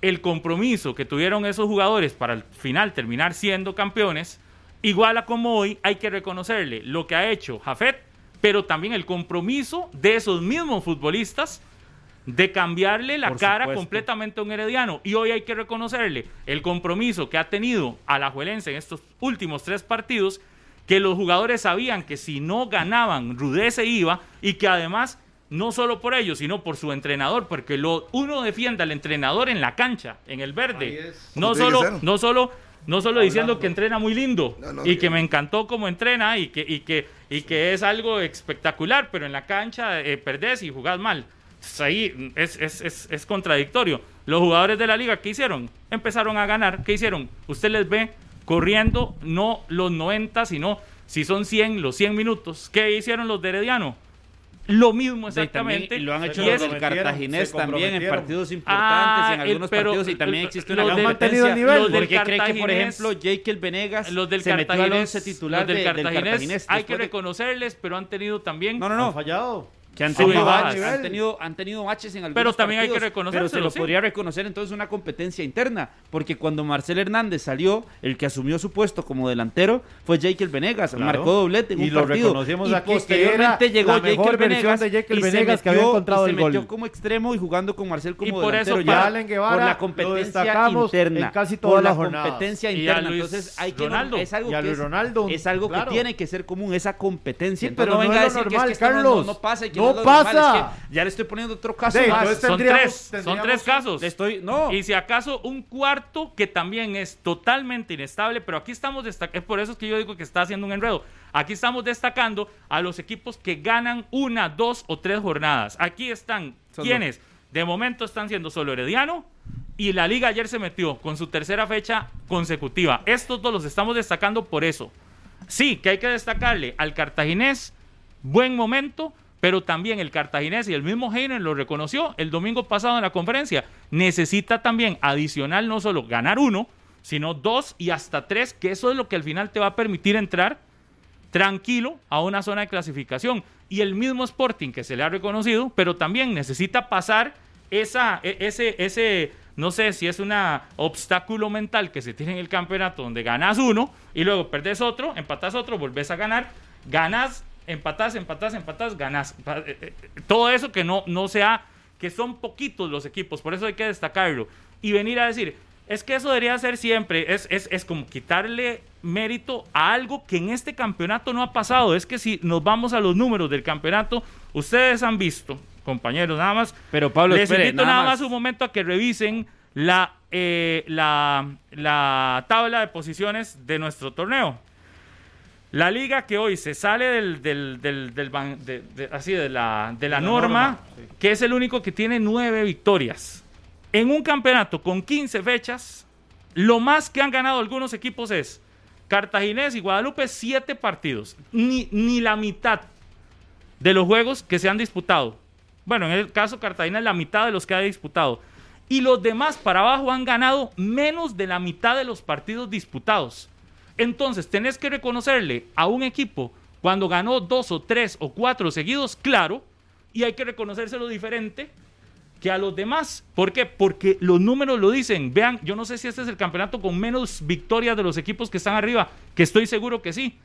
el compromiso que tuvieron esos jugadores para al final terminar siendo campeones, igual a como hoy hay que reconocerle lo que ha hecho Jafet, pero también el compromiso de esos mismos futbolistas de cambiarle la Por cara supuesto. completamente a un herediano. Y hoy hay que reconocerle el compromiso que ha tenido a la Juelense en estos últimos tres partidos, que los jugadores sabían que si no ganaban, Rudé se iba y que además, no solo por ellos, sino por su entrenador, porque lo, uno defiende al entrenador en la cancha, en el verde. No solo, no solo, no solo diciendo que entrena muy lindo No, no, y que- que me encantó cómo entrena y que, y que, y que es algo espectacular, pero en la cancha eh, perdés y jugás mal. Entonces, ahí es, es, es, es contradictorio. Los jugadores de la liga, ¿qué hicieron? Empezaron a ganar. ¿Qué hicieron? Usted les ve corriendo no los 90, sino si son 100, los 100 minutos. ¿Qué hicieron los de Herediano? lo mismo también, exactamente. y lo han hecho y los es- del comprometieron, Cartaginés también en partidos importantes, Ah, en el- algunos pero- partidos y también el- existe los una del- mantenido el nivel. los del Porque cree que, por ejemplo, Jekyll Venegas los del se metió al Cartaginés, once titular los del de- del Cartaginés, hay que reconocerles, pero han tenido también No, no, Han no. fallado. Que han tenido, han tenido, han tenido baches en algunos Pero también hay que reconocérselo, Pero se lo sí. podría reconocer entonces una competencia interna, porque cuando Marcel Hernández salió, el que asumió su puesto como delantero fue Jekyll Venegas, Claro. marcó doblete en Y un lo partido. reconocimos y aquí, que posteriormente llegó la mejor Venegas, de Jekyll y se Venegas que había metió- encontrado y el se metió gol. como extremo y jugando con Marcel como Y por eso delantero. para- ya Allen Guevara por la competencia interna, en casi por todas la las jornadas. competencia Y a interna. Luis Entonces hay que Ronaldo. es algo que es- Ronaldo, es algo que tiene que ser común esa competencia. Pero no venga es a decir que Carlos. no, pasa y que No normal, pasa. es que ya le estoy poniendo otro caso Sí, más. entonces son tres, son tres casos. Le estoy no. Y si acaso un cuarto que también es totalmente inestable, pero aquí estamos destacando, es por eso es que yo digo que está haciendo un enredo. Aquí estamos destacando a los equipos que ganan una, dos o tres jornadas. Aquí están Son quienes de momento están siendo solo Herediano y la liga ayer se metió con su tercera fecha consecutiva. Estos dos los estamos destacando por eso. Sí, que hay que destacarle al cartaginés, buen momento, pero también el cartaginés y el mismo Heiner lo reconoció el domingo pasado en la conferencia. Necesita también adicional no solo ganar uno, sino dos y hasta tres, que eso es lo que al final te va a permitir entrar tranquilo a una zona de clasificación. Y el mismo Sporting que se le ha reconocido, pero también necesita pasar esa, e- ese, ese, no sé si es un obstáculo mental que se tiene en el campeonato donde ganas uno y luego perdes otro, empatas otro, volvés a ganar, ganas, empatás, empatás, empatás, ganas. Pa- eh, eh, Todo eso que no, no sea, que son poquitos los equipos, por eso hay que destacarlo. Y venir a decir, es que eso debería ser siempre, es, es, es como quitarle mérito a algo que en este campeonato no ha pasado. Es que si nos vamos a los números del campeonato, ustedes han visto, compañeros, nada más. Pero Pablo, les espere, invito nada nada más. más un momento a que revisen la, eh, la, la tabla de posiciones de nuestro torneo. La liga que hoy se sale del, del, del, de, de- así de la, de la, la norma, norma, sí. que es el único que tiene nueve victorias. En un campeonato con 15 fechas, lo más que han ganado algunos equipos es Cartaginés y Guadalupe, siete partidos. Ni, ni la mitad de los juegos que se han disputado. Bueno, en el caso Cartagena, la mitad de los que ha disputado. Y los demás para abajo han ganado menos de la mitad de los partidos disputados. Entonces, tenés que reconocerle a un equipo cuando ganó dos o tres o cuatro seguidos, claro, y hay que reconocérselo diferente que a los demás. ¿Por qué? Porque los números lo dicen. Vean, yo no sé si este es el campeonato con menos victorias de los equipos que están arriba, que estoy seguro que sí.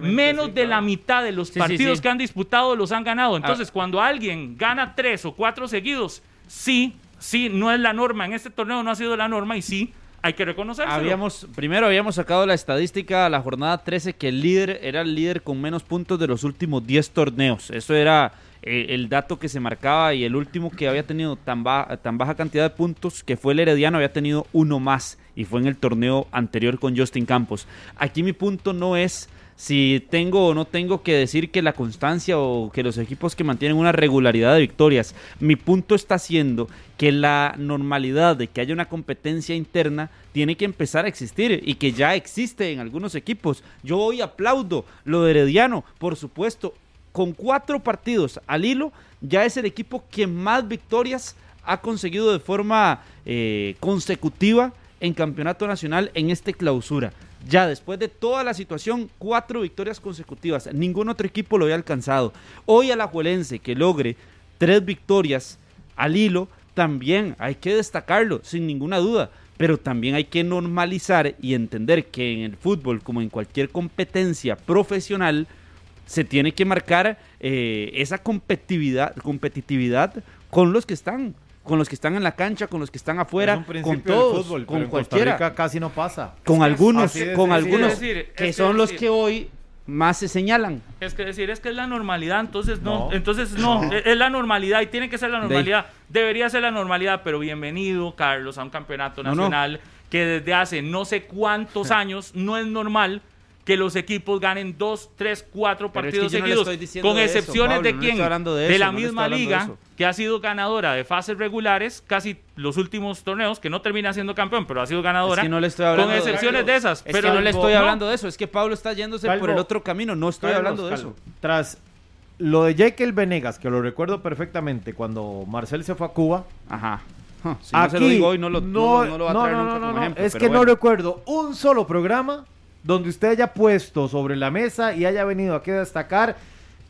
Menos de la mitad de los Sí, partidos sí. que han disputado los han ganado. Entonces, cuando alguien gana tres o cuatro seguidos, sí, sí, no es la norma. En este torneo no ha sido la norma y sí, hay que reconocerlo. Habíamos, primero habíamos sacado la estadística a la jornada 13 que el líder era el líder con menos puntos de los últimos 10 torneos. Eso era eh, el dato que se marcaba y el último que había tenido tan, ba- tan baja cantidad de puntos que fue el Herediano había tenido uno más y fue en el torneo anterior con Justin Campos. Aquí mi punto no es si tengo o no tengo que decir que la constancia o que los equipos que mantienen una regularidad de victorias. Mi punto está siendo que la normalidad de que haya una competencia interna tiene que empezar a existir y que ya existe en algunos equipos. Yo hoy aplaudo lo de Herediano, por supuesto, con cuatro partidos al hilo, ya es el equipo que más victorias ha conseguido de forma eh, consecutiva en campeonato nacional en este clausura. Ya después de toda la situación, cuatro victorias consecutivas. Ningún otro equipo lo había alcanzado. Hoy a la que logre tres victorias al hilo, también hay que destacarlo, sin ninguna duda. Pero también hay que normalizar y entender que en el fútbol, como en cualquier competencia profesional, se tiene que marcar eh, esa competitividad, competitividad con los que están, con los que están en la cancha, con los que están afuera, Es un con todos, fútbol, con en Costa cualquiera, Rica casi no pasa. con algunos, con algunos Es decir, que que son los que hoy más se señalan. Es que decir, es que es la normalidad, entonces no, No. entonces no, es es la normalidad y tiene que ser la normalidad. Debería ser la normalidad, pero bienvenido, Carlos, a un campeonato No, no. nacional que desde hace no sé cuántos años no es normal que los equipos ganen dos, tres, cuatro Pero es que partidos no seguidos, estoy diciendo con de eso, excepciones Pablo, de no le quién, de de eso, la no misma de liga eso. que ha sido ganadora de fases regulares, casi los últimos torneos, que no termina siendo campeón, pero ha sido ganadora, Es que no le estoy hablando con excepciones de- de esas. Es pero que no le estoy no, hablando de eso, es que Pablo está yéndose por el otro camino, no estoy hablando de Calvo, eso. Tras lo de Jekyll Venegas, que lo recuerdo perfectamente cuando Marcel se fue a Cuba. Ajá. Huh, Si no aquí se lo digo hoy, no lo, no, no lo va a no, traer no, nunca no, como no, ejemplo. Es que no recuerdo un solo programa donde usted haya puesto sobre la mesa y haya venido aquí a destacar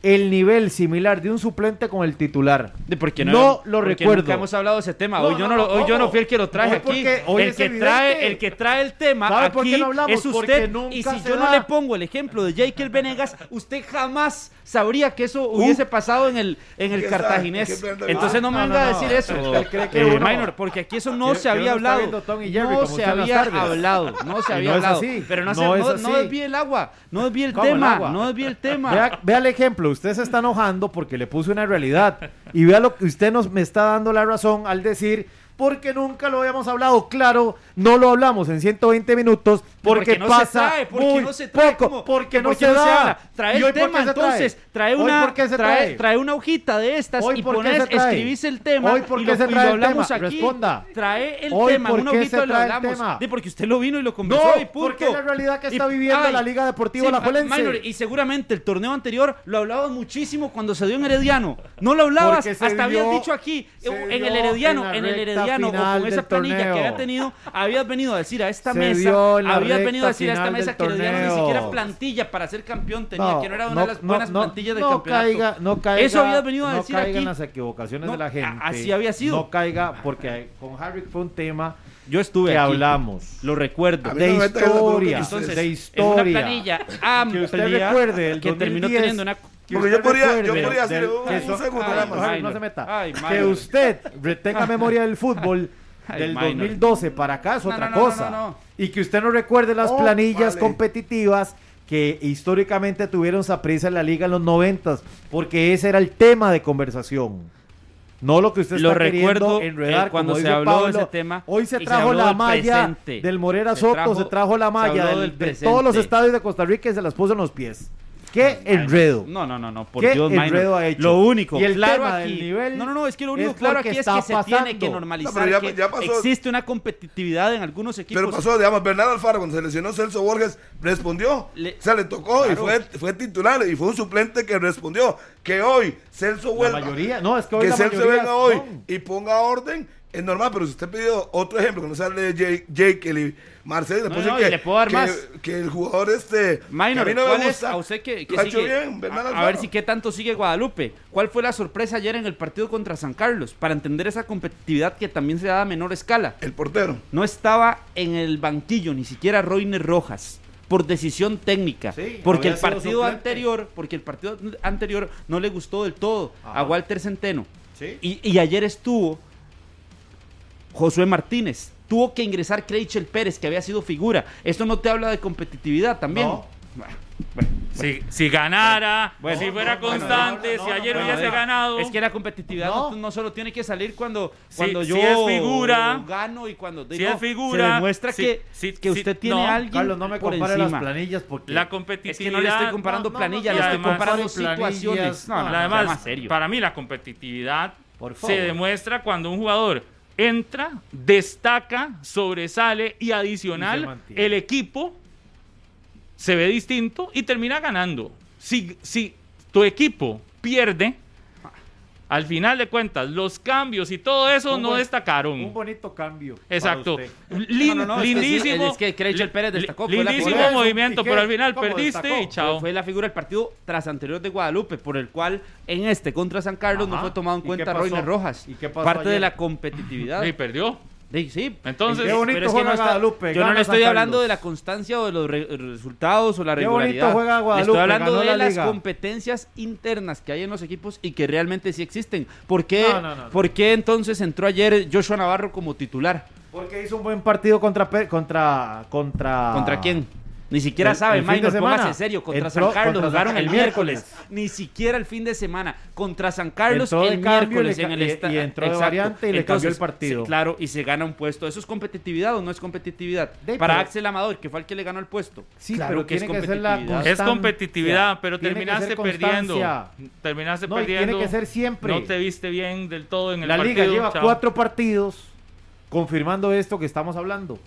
el nivel similar de un suplente con el titular. De porque no, no, lo porque recuerdo. Nunca hemos hablado de ese tema. No, hoy, yo no, lo- hoy yo no fui el que lo traje aquí. hoy el es que trae, el que trae el tema ¿Sabe por aquí qué no hablamos? es usted. Y si yo no le pongo el ejemplo de Jekyll Venegas, usted jamás sabría que eso hubiese pasado en el en el cartaginés. ¿Qué planta Entonces no me venga no, a no. decir eso. Usted cree que Eh, minor, porque aquí eso no se había hablado. No se había hablado. No se había no es hablado. así. Pero no, desvíe el agua. No desvíe el ¿Cómo el tema. No desvíe el tema. Vea el ejemplo, usted se está enojando porque le puse una realidad. Y vea lo que usted nos me está dando la razón al decir, porque nunca lo habíamos hablado. Claro, no lo hablamos en 120 minutos porque, no pasa se trae, porque muy no se trae, poco, como- porque no porque se no se habla. Trae ¿Y el tema, entonces, trae ¿Hoy una, trae, trae? una hojita de estas ¿Hoy y pones, escribís el tema ¿Hoy por y lo, se y trae lo el hablamos tema? aquí. Responda. Trae el ¿Hoy tema, una hojita y lo hablamos. tema? Sí, porque usted lo vino y lo conversó No, y punto. porque es la realidad que está Y- viviendo ay, la Liga Deportiva sí, Alajuelense. Minor, y seguramente el torneo anterior lo hablabas muchísimo cuando se dio en Herediano. No lo hablabas, Porque hasta habías dicho aquí, en el Herediano, en la el Herediano, final con esa planilla que había tenido, habías venido a decir a esta Se mesa, habías venido a decir a esta mesa que Herediano ni siquiera plantilla para ser campeón tenía, que no era una de las no, buenas no, plantillas del no campeonato. Caiga, no caiga, Eso habías venido a no decir caiga aquí. en las equivocaciones No, de la gente. así había sido. No caiga, porque con Harry fue un tema Yo estuve que aquí, hablamos. lo recuerdo. De no historia, Entonces, de en una historia. planilla que usted recuerde el que terminó 2010, teniendo una Porque yo podría- yo podría hacer del- un- segundo nada no, más. Harry, Minor. no se meta. Ay, que usted retenga memoria del fútbol del minor. 2012 para acá es otra no, no, no, cosa. no, no. Y que usted no recuerde las Oh, planillas vale. competitivas que históricamente tuvieron prisa en la liga en los noventas, porque ese era el tema de conversación. No lo que usted Lo está recuerdo, queriendo enredar eh, cuando como se dice habló de ese tema, Hoy se trajo la malla presente. del Morera Se Soto, trajo- se trajo la malla habló del- del de todos los estadios de Costa Rica y se las puso en los pies. ¡Qué enredo! No, no, no, no, por ¿Qué Dios, enredo ha hecho? Lo único, Y el claro tema aquí. del nivel no, no, no, es que lo único es claro aquí es está que se tiene pasando. que normalizar No, pero ya- que ya pasó. existe una competitividad en algunos equipos. Pero pasó, digamos, Bernardo Alfaro, cuando se lesionó Celso Borges, respondió. Le- o sea, le tocó y fue, fue titular y fue un suplente que respondió. Que hoy Celso La vuelva. mayoría, no, es que hoy que la Celso mayoría venga hoy son. y ponga orden, es normal, pero si usted pidió otro ejemplo, que no sale de Jake, Jake y Marcel, después no, y que, le puedo dar que, más. que el jugador este. que Minor, a mí no me ¿cuál es gusta, a usted que, que sigue? bien, a, a ver si qué tanto sigue Guadalupe. ¿Cuál fue la sorpresa ayer en el partido contra San Carlos? Para entender esa competitividad que también se da a menor escala. El portero. No estaba en el banquillo ni siquiera Roiner Rojas por decisión técnica, Sí, porque el partido suplente. anterior, porque el partido anterior no le gustó del todo Ajá. a Walter Centeno. Sí. Y, y ayer estuvo Josué Martínez. Tuvo que ingresar Creichel Pérez, que había sido figura. Esto no te habla de competitividad también. No. Si, si ganara, Bueno, si fuera no, no, constante, no, no, si no, ayer no, hubiese no, ganado. Es que la competitividad no, No. no solo tiene que salir cuando, cuando si yo es figura, gano y cuando si digo, es figura, se demuestra si- que, si- que si- usted tiene no, a alguien Carlos, no me por compare encima. las planillas porque la competitividad. Es que no le estoy comparando No, no, planillas, no, le estoy comparando situaciones. No, no, no, además, para mí la competitividad Por se demuestra cuando un jugador entra, destaca, sobresale y adicional el equipo se ve distinto y termina ganando. Si, si tu equipo pierde, al final de cuentas, los cambios y todo eso Un no buen- destacaron. Un bonito cambio. Exacto. usted. Lin- No, no, no, es que lindísimo. es que Creighton Pérez destacó, fue la Lindísimo movimiento, pero al final ¿Cómo perdiste destacó? y chao. Fue la figura del partido tras anterior de Guadalupe, por el cual en este contra San Carlos no fue tomado en ¿Y qué cuenta? Roiner Rojas. ¿Y qué pasó Parte de la competitividad. Y perdió. Sí, sí. Entonces- Qué bonito pero es que juega no está- Guadalupe, yo no gana le estoy San hablando Carlos. de la constancia o de los re- resultados o la Qué bonito regularidad. juega Le Guadalupe, estoy hablando ganó de la las liga. competencias internas que hay en los equipos y que realmente sí existen. ¿Por qué, No, no, no, no. ¿por qué entonces entró ayer Joshua Navarro como titular? Porque hizo un buen partido contra Pe- contra contra ¿Contra quién? Ni siquiera El- sabe, Minor, semana. póngase serio. Contra Entró San Carlos contra jugaron San- el miércoles. Ni siquiera el fin de semana. Contra San Carlos Entró el miércoles le en el y- esta- y entró de variante y le cambió el partido. sí, claro, y se gana un puesto. ¿Eso es competitividad o no es competitividad? De- Para pero- Axel Amador, que fue el que le ganó el puesto. Sí, Claro pero que es tiene que ser la competitividad. Es competitividad, pero Tiene terminaste perdiendo. Terminaste No, perdiendo. tiene que ser siempre. No te viste bien del todo en el La partido. liga lleva chao. cuatro partidos confirmando esto que estamos hablando.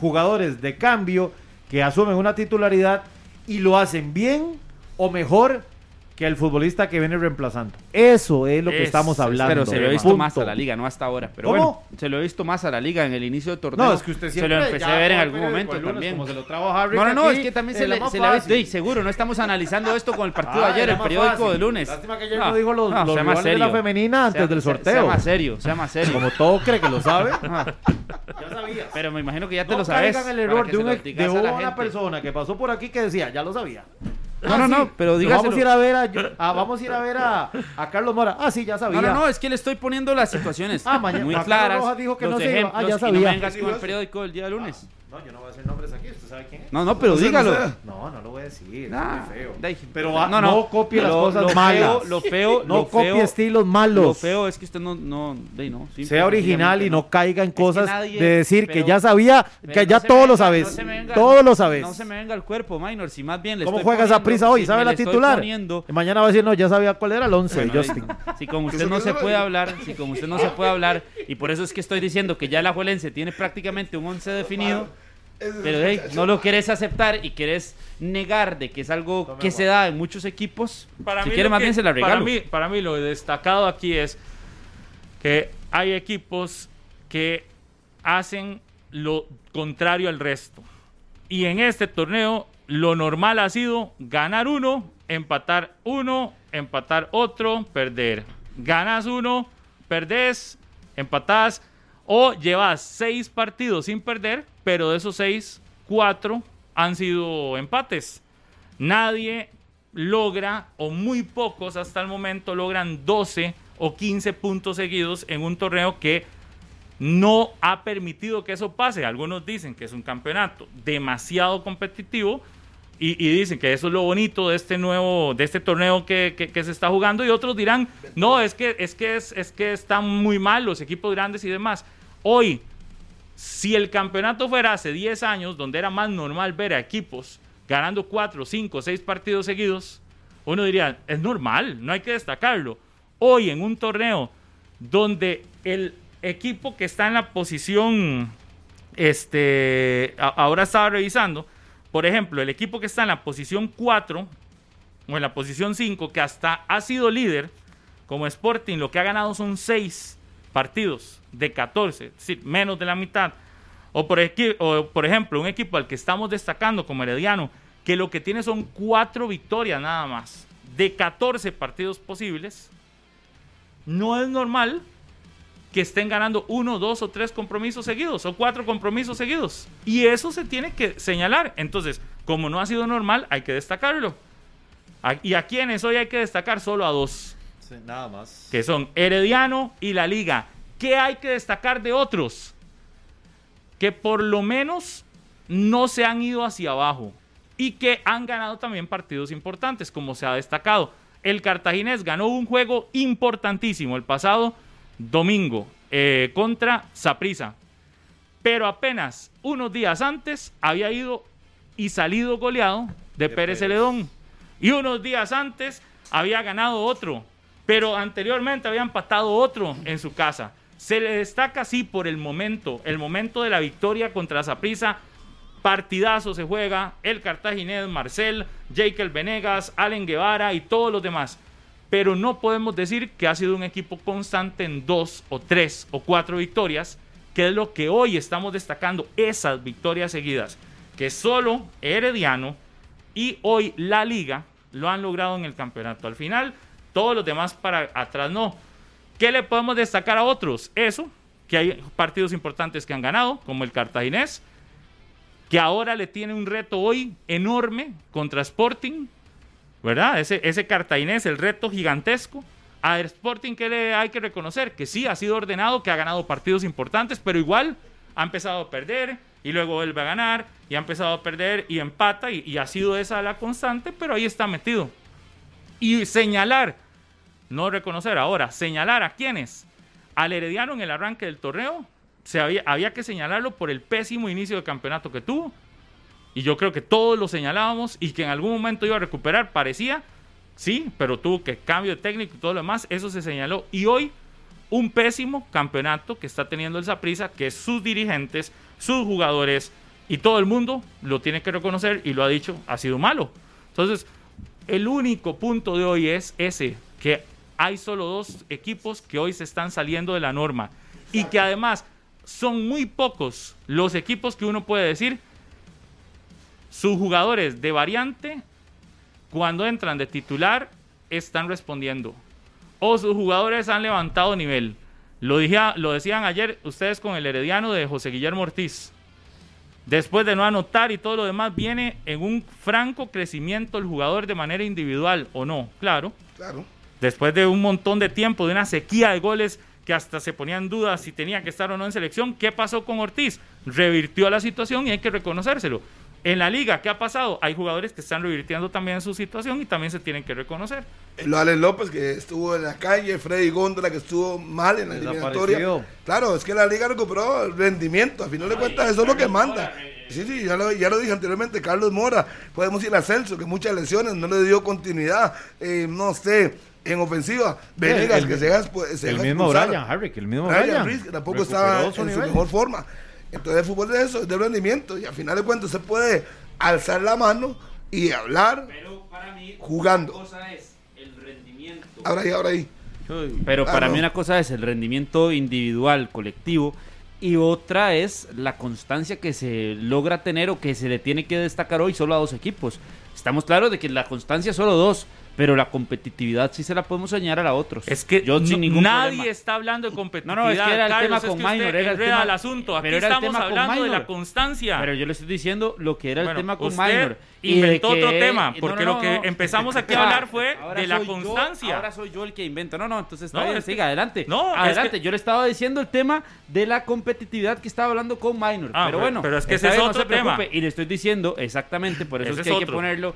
Jugadores de cambio que asumen una titularidad y lo hacen bien o mejor que el futbolista que viene reemplazando. Eso es lo que Es- estamos hablando. Pero se lo he visto Punto. más a la liga, no hasta ahora. Pero ¿Cómo? bueno, se lo he visto más a la liga en el inicio del torneo. No, es que usted se siempre lo empecé a ver en algún momento lunes, también. Como se lo trajo Harry No, no, no, aquí, es que también se era le, se le ha visto. fácil. Sí, seguro, no estamos analizando esto con el partido Ah, de ayer, era el periódico fácil. de lunes. Lástima que ayer no dijo los- los sea más de la serio. femenina antes Sea- del sorteo. Sea más serio, sea más serio. Como todo cree que lo sabe. Ajá. ya sabía. Pero me imagino que ya te no lo sabes. el error de, se una persona que pasó por aquí que decía, ya lo sabía. No, no, no, pero dígaselo. Vamos a ir a ver a, ah, vamos a ir a ver a, a Carlos Mora. Ah, sí, ya sabía. No, no, no, es que le estoy poniendo las situaciones Ah, mañana- muy claras. Dijo que los no se iba. Ah, ya y no sabía. vengas con el periódico del día lunes. No, yo no voy a decir nombres aquí, sabe quién es. No, no, pero No sé, no dígalo. sé. No, no lo voy a decir. Ah, es muy feo. de. Pero ah, no, copie las Lo- cosas lo feo- malas. lo feo, no lo copie feo- estilos malos. Lo feo es que usted no, no, de no. sea original y no caiga en cosas nadie- de decir que ya sabía, que no ya todo lo sabes. no venga- todo lo sabes. No se me venga el cuerpo, Minor, si más bien le ¿Cómo estoy juega esa poniendo- prisa hoy? si ¿Sabe la titular? poniendo- Y mañana va a decir, no, ya sabía cuál era el 11, Bueno, Justin. Si como usted no se puede hablar, si como usted no se puede hablar, y por eso es que estoy diciendo que ya el Ajuelense tiene prácticamente un 11 definido, pero hey, no lo querés aceptar y querés negar de que es algo que se da en muchos equipos, Para si mí quiere lo más que- bien se la regalo. Para mí, para mí lo destacado aquí es que hay equipos que hacen lo contrario al resto. Y en este torneo lo normal ha sido ganar uno, empatar uno, empatar otro, perder. Ganas uno, perdés, empatás o llevas seis partidos sin perder, pero de esos seis, cuatro han sido empates. Nadie logra, o muy pocos hasta el momento, logran 12 o 15 puntos seguidos en un torneo que no ha permitido que eso pase. Algunos dicen que es un campeonato demasiado competitivo y, dicen que eso es lo bonito de este nuevo, de este torneo que, que- que se está jugando y otros dirán, no, es que, es que, es, es que están muy mal los equipos grandes y demás. Hoy, si el campeonato fuera hace 10 años, donde era más normal ver a equipos ganando 4, 5, 6 partidos seguidos, uno diría, es normal, no hay que destacarlo. Hoy en un torneo donde el equipo que está en la posición, este, ahora estaba revisando, por ejemplo, el equipo que está en la posición 4 o en la posición 5, que hasta ha sido líder, como Sporting, lo que ha ganado son 6 partidos de 14, es decir, menos de la mitad. O por, o por ejemplo, un equipo al que estamos destacando como Herediano, que lo que tiene son 4 victorias nada más, de 14 partidos posibles, no es normal que estén ganando uno, dos o tres compromisos seguidos o cuatro compromisos seguidos. Y eso se tiene que señalar. Entonces, como no ha sido normal, hay que destacarlo. ¿Y a quienes hoy hay que destacar? Solo a dos, nada más. que son Herediano y la Liga. ¿Qué hay que destacar de otros? Que por lo menos no se han ido hacia abajo y que han ganado también partidos importantes, como se ha destacado. El Cartaginés ganó un juego importantísimo el pasado domingo eh, contra Saprissa, pero apenas unos días antes había ido y salido goleado de, Pérez Celedón. Y unos días antes había ganado otro, pero anteriormente había empatado otro en su casa. Se le destaca así por el momento, el momento de la victoria contra Saprissa. Partidazo se juega, el cartaginés, Marcel, Jekyll Venegas, Allen Guevara y todos los demás. Pero no podemos decir que ha sido un equipo constante en dos o tres o cuatro victorias, que es lo que hoy estamos destacando, esas victorias seguidas, que solo Herediano y hoy la liga lo han logrado en el campeonato. Al final, todos los demás para atrás no. ¿Qué le podemos destacar a otros? Eso, que hay partidos importantes que han ganado, como el cartaginés, que ahora le tiene un reto hoy enorme contra Sporting, ¿verdad? Ese, ese cartaginés, el reto gigantesco. A Sporting que le hay que reconocer que sí ha sido ordenado, que ha ganado partidos importantes, pero igual ha empezado a perder y luego vuelve a ganar y ha empezado a perder y empata y, y ha sido esa la constante, pero ahí está metido. Y señalar, no reconocer ahora, señalar a quienes, al Herediano en el arranque del torneo, se había, había que señalarlo por el pésimo inicio de campeonato que tuvo. Y yo creo que todos lo señalábamos y que en algún momento iba a recuperar, parecía, sí, pero tuvo que cambio de técnico y todo lo demás, eso se señaló. Y hoy, un pésimo campeonato que está teniendo el Saprissa, que sus dirigentes, sus jugadores y todo el mundo lo tiene que reconocer y lo ha dicho, ha sido malo. Entonces, El único punto de hoy es ese, que hay solo dos equipos que hoy se están saliendo de la norma y que además son muy pocos los equipos que uno puede decir sus jugadores de variante cuando entran de titular están respondiendo o sus jugadores han levantado nivel. Lo, dije, lo decían ayer ustedes con el herediano de José Guillermo Ortiz. Después de no anotar y todo lo demás, viene en un franco crecimiento el jugador de manera individual, ¿o no? Claro. Claro. Después de un montón de tiempo, de una sequía de goles que hasta se ponían dudas si tenía que estar o no en selección, ¿qué pasó con Ortiz? Revirtió la situación y hay que reconocérselo. En la liga, ¿qué ha pasado? Hay jugadores que están revirtiendo también su situación y también se tienen que reconocer. Lo Alex López que estuvo en la calle, Freddy Góndola que estuvo mal en la eliminatoria. Claro, es que la liga recuperó el rendimiento, a final de cuentas eso es lo que manda. Sí, sí, ya lo, ya lo dije anteriormente, Carlos Mora, podemos ir a Celso, que muchas lesiones no le dio continuidad, eh, no sé, en ofensiva. Venegas, el- que se deja, expu- se el mismo expulsar. Brian Harry, el mismo Brian Brian. Que tampoco estaba su en su nivel. mejor forma. Entonces el fútbol es eso, es de rendimiento y al final de cuentas se puede alzar la mano y hablar Pero para mí, Jugando. una cosa es el rendimiento. ahora ahí, ahora ahí. Pero Ah, para no. mí una cosa es el rendimiento individual, colectivo, y otra es la constancia que se logra tener o que se le tiene que destacar hoy solo a dos equipos. Estamos claros de que la constancia solo dos, pero la competitividad sí se la podemos añadir a otros. Es que yo sin no- ningún nadie problema. está hablando de No, competitividad. no, es que era el Carlos, tema es con que usted Minor, era el tema- el asunto. Aquí pero era el estamos tema hablando de la constancia. Pero yo le estoy diciendo lo que era el Bueno, tema con usted Minor. Inventó otro tema, no, porque no, lo que no. empezamos aquí a Ah, hablar fue ahora de la yo- constancia. ahora soy yo el que invento. No, no, entonces está No, bien, es que- siga, adelante. No, es adelante. que- Yo le estaba diciendo el tema de la competitividad que estaba hablando con Minor. Ah, pero bueno, pero es que ese es otro tema. Y le estoy diciendo exactamente, por eso Ese es que es hay que ponerlo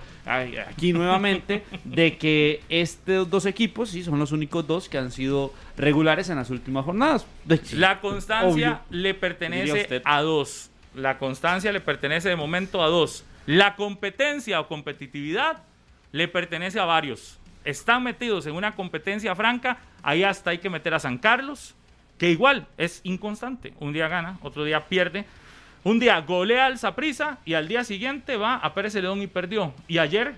aquí nuevamente, de que estos dos equipos sí son los únicos dos que han sido regulares en las últimas jornadas. La constancia Obvio. le pertenece a dos. La constancia le pertenece de momento a dos. La competencia o competitividad le pertenece a varios. Están metidos en una competencia franca, ahí hasta hay que meter a San Carlos, que igual es inconstante. Un día gana, otro día pierde. Un día golea al Saprissa y al día siguiente va a Pérez Celedón y perdió. Y ayer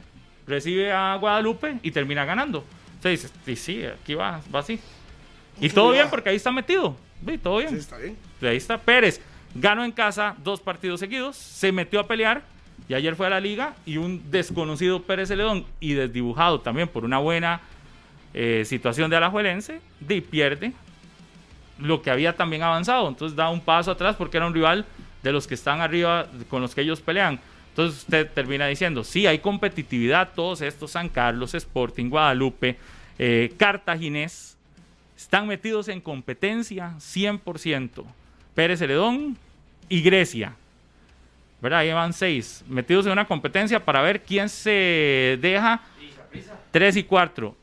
recibe a Guadalupe y termina ganando. Entonces dices, "Sí, sí, aquí va, va así. Y todo bien porque ahí está metido. Sí, todo bien. Sí, está bien. Ahí está Pérez. Ganó en casa dos partidos seguidos, se metió a pelear y ayer fue a la liga y un desconocido Pérez Celedón y desdibujado también por una buena eh, situación de Alajuelense, de pierde lo que había también avanzado. Entonces da un paso atrás porque era un rival de los que están arriba con los que ellos pelean. Entonces usted termina diciendo, sí, hay competitividad, todos estos, San Carlos, Sporting, Guadalupe, eh, Cartaginés, están metidos en competencia 100%. Pérez Celedón y Grecia. ¿Verdad? Ahí van seis. Metidos en una competencia para ver quién se deja. Tres y cuatro.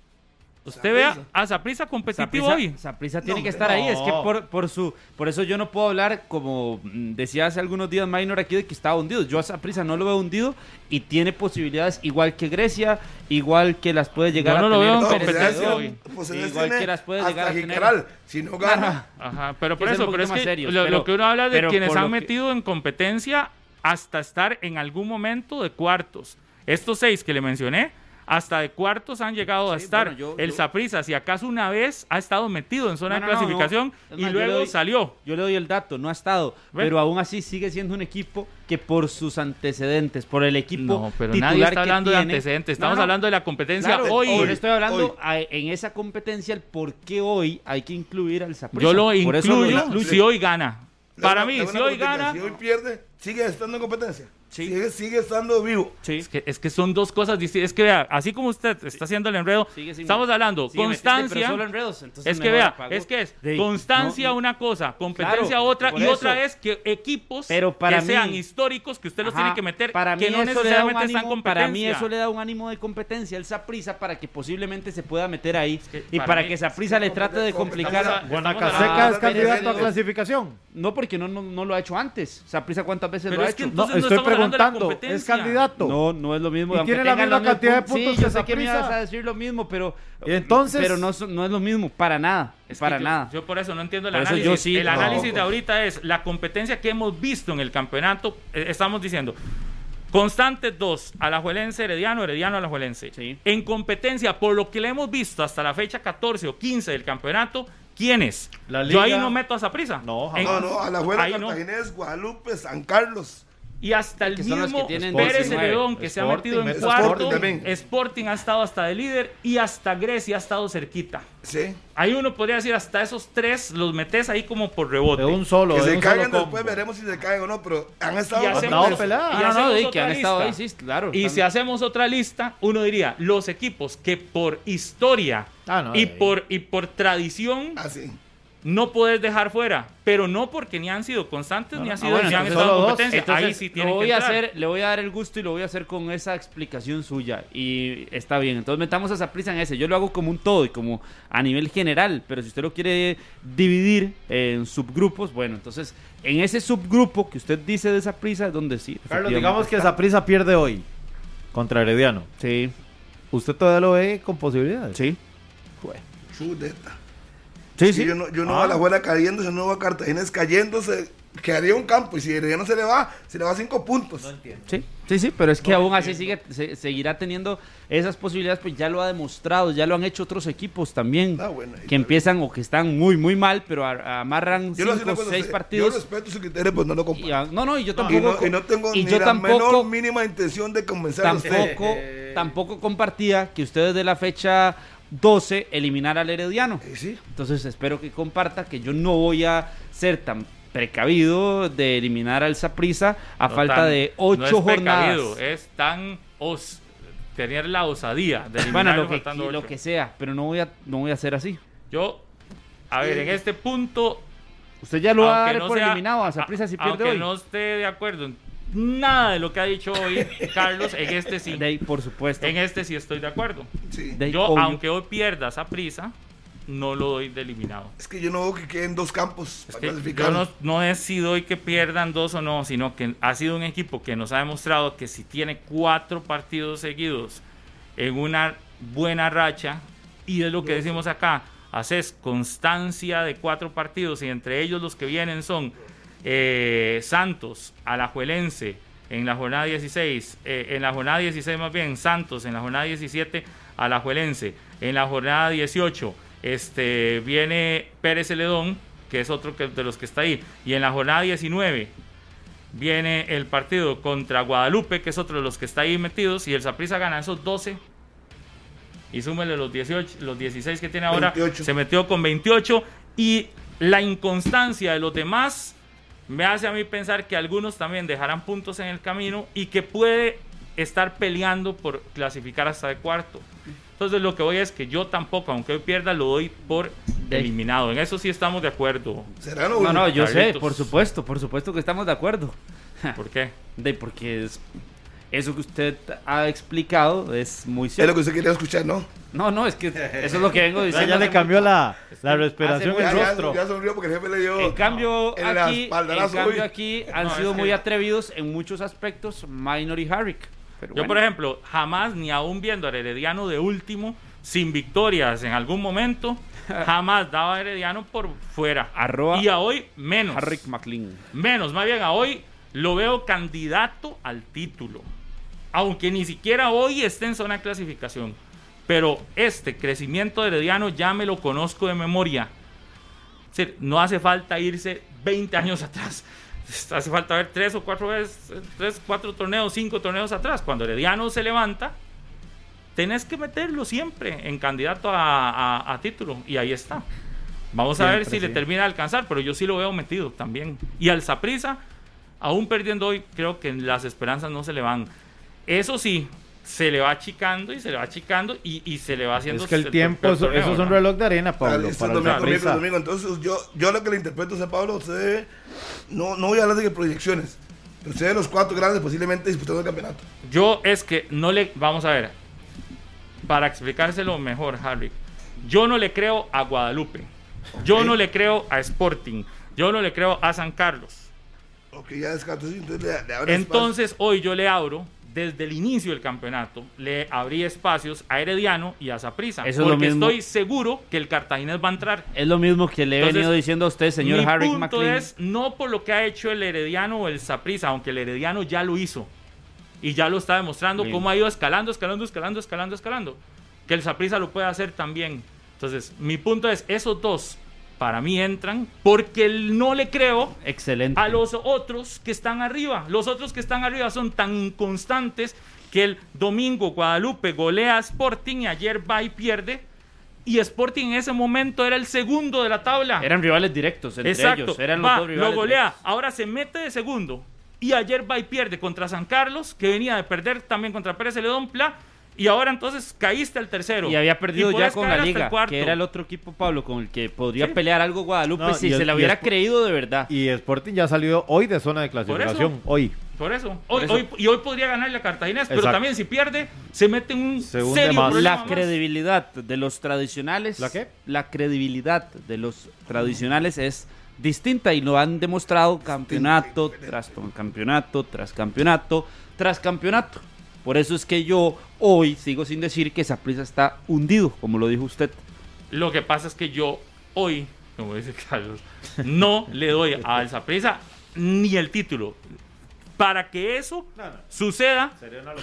Usted vea a Zaprisa competitivo Saprissa- hoy. Saprissa tiene No, que estar ahí. Es que no. por, por su por eso yo no puedo hablar, como decía hace algunos días Minor aquí, de que estaba hundido. Yo a Saprissa no lo veo hundido y tiene posibilidades igual que Grecia, igual que las puede llegar Yo no a lo tener veo en Pérez competencia hoy. Pues en Igual que las puede llegar a tener. Si no gana, Ajá, pero por eso, pero es que más serios, lo, pero- lo que uno habla de quienes han que- metido en competencia hasta estar en algún momento de cuartos. Estos seis que le mencioné, hasta de cuartos han llegado a estar. bueno, yo- el Saprissa, si acaso una vez ha estado metido en zona No, de no, clasificación no. Y más, luego doy- salió. Yo le doy el dato, no ha estado, pero aún así sigue siendo un equipo que por sus antecedentes, por el equipo No, pero titular nadie está hablando de antecedentes. Estamos hablando de la competencia Claro, hoy. estoy hablando a- en esa competencia el por qué hoy hay que incluir al Saprissa. Yo lo Por incluyo. si hoy gana. Para mí, si hoy gana, Si hoy pierde, sigue estando en competencia. Sí. Sigue, sigue estando vivo. Sí. Es que, es que son dos cosas distintas. Es que vea, así como usted está haciendo el enredo, Sigue estamos hablando constancia. pero solo enredos, entonces Es que vea, apago. es que es De- constancia no, una cosa, competencia Claro, otra y eso. otra es que equipos Pero para que sean históricos que usted los Ajá, tiene que meter para que mí no eso le da un necesariamente están en ánimo, competencia. para mí eso le da un ánimo de competencia al Saprissa para que posiblemente se pueda meter ahí que y para para, mí- que Saprissa le trate de complicar Guanacaseca es candidato a clasificación. no porque no, no, no lo ha hecho antes Saprissa cuántas veces lo ha es que hecho entonces no, no estoy preguntando, ¿es candidato? No, no es lo mismo. Y tiene la misma cantidad de puntos. Sí, yo que sé que me Saprissa. ibas a decir lo mismo, pero. Y entonces- Pero no, no es lo mismo, para nada. Es para yo- nada. Yo por eso no entiendo el Por análisis. yo sí, el no. análisis de ahorita es la competencia que hemos visto en el campeonato. eh, estamos diciendo Constante 2, Alajuelense, Herediano, Herediano, Alajuelense. Sí. En competencia, por lo que le hemos visto hasta la fecha 14 o 15 del campeonato, ¿quiénes? La Yo ahí no meto a Zaprisa. No, En- No, no, a la juega ahí no. Cartaginés, Guadalupe, San Carlos. Y hasta el mismo que tienen Pérez 19. Celedón, que se ha Sporting, metido en cuarto. Sporting ha estado hasta de líder y hasta Grecia ha estado cerquita. Sí. Ahí uno podría decir hasta esos tres los metes ahí como por rebote. De un solo, Que de se un caigan solo después, combo. veremos si se caen o no, pero han estado Y hacemos- pelada. y Ah, no, no, hacemos de que otra han estado ahí, sí, claro. Y si hacemos otra lista, uno diría, los equipos que por historia Ah, no, y, ahí. por, y por tradición así. No puedes dejar fuera, pero no porque ni han sido constantes ni han Ah, sido bueno, ni han estado en competencia. Entonces, Ahí sí tienen voy que a hacer, le voy a dar el gusto y lo voy a hacer con esa explicación suya. Y está bien. Entonces metamos esa prisa en ese. Yo lo hago como un todo y como a nivel general. Pero si usted lo quiere dividir en subgrupos, bueno, entonces en ese subgrupo que usted dice de esa prisa es donde sí. Carlos, digamos que está. Zaprisa pierde hoy contra Herediano. Sí, ¿Usted todavía lo ve con posibilidades? sí. Chuleta. Sí, Sí. Yo no, yo no Ah. veo a la juega cayéndose, no veo a Cartaginés cayéndose, quedaría un campo. Y si Herediano se le va, se le va a cinco puntos. Sí, sí, sí, pero es que aún así sigue, se- seguirá teniendo esas posibilidades, pues ya lo ha demostrado, ya lo han hecho otros equipos también, Ah, bueno, que empiezan o que están muy, muy mal, pero a- amarran Yo, cinco, seis se- partidos. yo respeto su criterio, pues no lo y comparto. a- no, no, y yo Y tampoco, no, y no tengo y ni yo la tampoco, menor mínima intención de convencer a usted. tampoco, tampoco compartía que ustedes de la fecha 12 eliminar al Herediano. Eh, sí. Entonces espero que comparta que yo no voy a ser tan precavido de eliminar al Saprisa a No falta tan- de no ocho es jornadas. precavido, es tan os, tener la osadía de Bueno, eliminarlo lo que, faltando lo que sea, pero no voy a, no voy a hacer así. Yo, a ver, en este punto, Usted ya lo va a aunque dar no por sea- eliminado a a- Saprissa si pierde aunque hoy. no esté de acuerdo en nada de lo que ha dicho hoy Carlos, en este sí. De ahí, por supuesto. En este sí estoy de acuerdo. Sí. Yo, obvio. aunque hoy pierda esa prisa, no lo doy de eliminado. Es que yo no veo que queden dos campos Es para que clasificar. yo no, no he sido hoy que pierdan dos o no, sino que ha sido un equipo que nos ha demostrado que si tiene cuatro partidos seguidos en una buena racha, y es lo que decimos acá, haces constancia de cuatro partidos y entre ellos los que vienen son eh, Santos, Alajuelense en la jornada 16, eh, en la jornada 16 más bien Santos, en la jornada 17 Alajuelense, en la jornada 18 este, viene Pérez Celedón, que es otro que- de los que está ahí, y en la jornada 19 viene el partido contra Guadalupe, que es otro de los que está ahí metidos, y el Saprissa gana esos 12 y súmele los 18, los 16 que tiene ahora, 28. se metió con 28 y la inconstancia de los demás me hace a mí pensar que algunos también dejarán puntos en el camino y que puede estar peleando por clasificar hasta de cuarto. Entonces lo que voy es que yo tampoco, aunque hoy pierda, lo doy por eliminado. En eso sí estamos de acuerdo. ¿Será no? No, no, yo sé, por supuesto, por supuesto que estamos de acuerdo. ¿Por qué? De porque es- eso que usted ha explicado es muy Es lo cierto. que usted quería escuchar, ¿no? No, no, es que eso es lo que vengo diciendo. ya le cambió la, la respiración en el Ya, ya- rostro. ya sonrió porque el jefe le dio. En cambio, en aquí, en cambio aquí han No, sido muy que- atrevidos en muchos aspectos, Minor y Harrick. Pero Yo, bueno. por ejemplo, jamás, ni aún viendo al Herediano de último, sin victorias en algún momento, jamás daba a Herediano por fuera. Arroba y a hoy menos. Harrick McLean. Menos, más bien a hoy lo veo candidato al título. Aunque ni siquiera hoy esté en zona de clasificación. Pero este crecimiento de Herediano ya me lo conozco de memoria. Es decir, no hace falta irse 20 años atrás. Hace falta ver tres o cuatro veces, tres, cuatro torneos, cinco torneos atrás. Cuando Herediano se levanta, tenés que meterlo siempre en candidato a, a- a título. Y ahí está. Vamos a ver si le termina de alcanzar, pero yo sí lo veo metido también. Y al Saprisa, aún perdiendo hoy, creo que las esperanzas no se le van. Eso sí, se le va achicando y se le va achicando y, y se le va haciendo. Es que el tiempo, eso, torneo, eso es un reloj de arena, Ah, Pablo. listo, Para el domingo, domingo, Saprissa. domingo. Entonces, yo, yo lo que le interpreto a Pablo, usted no, no voy a hablar de proyecciones, pero usted de los cuatro grandes posiblemente disputando el campeonato. Yo es que no le. Vamos a ver. Para explicárselo mejor, Harry. Yo no le creo a Guadalupe. Yo no le creo a Sporting. Yo no le creo a San Carlos. Ok, ya descarto, entonces le, le Entonces, hoy yo le abro, desde el inicio del campeonato, le abrí espacios a Herediano y a Saprissa. Eso es lo Porque mismo. estoy seguro que el Cartaginés va a entrar. Es lo mismo que le he Entonces, venido diciendo a usted, señor Mi Harrick punto McLean. es no por lo que ha hecho el Herediano o el Saprissa, aunque el Herediano ya lo hizo. y ya lo está demostrando Bien. cómo ha ido escalando, escalando, escalando, escalando, escalando. Que el Saprissa lo puede hacer también. Entonces, mi punto es, esos dos para mí entran porque no le creo Excelente. a los otros que están arriba. Los otros que están arriba son tan inconstantes que el domingo Guadalupe golea a Sporting y ayer va y pierde. Y Sporting en ese momento era el segundo de la tabla. Eran rivales directos entre Exacto. ellos. Eran los Va, dos rivales lo golea. directos. Ahora se mete de segundo. Y ayer va y pierde contra San Carlos, que venía de perder también contra Pérez Celedón Pla. Y ahora entonces caíste al tercero. Y había perdido Y ya con la liga, que era el otro equipo, Pablo, con el que podría Sí. pelear algo Guadalupe No, si y se la hubiera creído de verdad. Y Sporting ya salió hoy de zona de clasificación. Hoy. Por eso. Hoy, eso. hoy- y hoy podría ganarle a Cartaginés, pero Exacto. también si pierde, se mete en un Se hunde serio problema La más. credibilidad de los tradicionales. ¿La qué? La credibilidad de los tradicionales es distinta y lo han demostrado campeonato tras campeonato, tras campeonato, tras campeonato. Por eso es que yo hoy sigo sin decir que Saprissa está hundido, como lo dijo usted. Lo que pasa es que yo hoy, como dice Carlos, no le doy a El Saprissa ni el título. Para que eso suceda,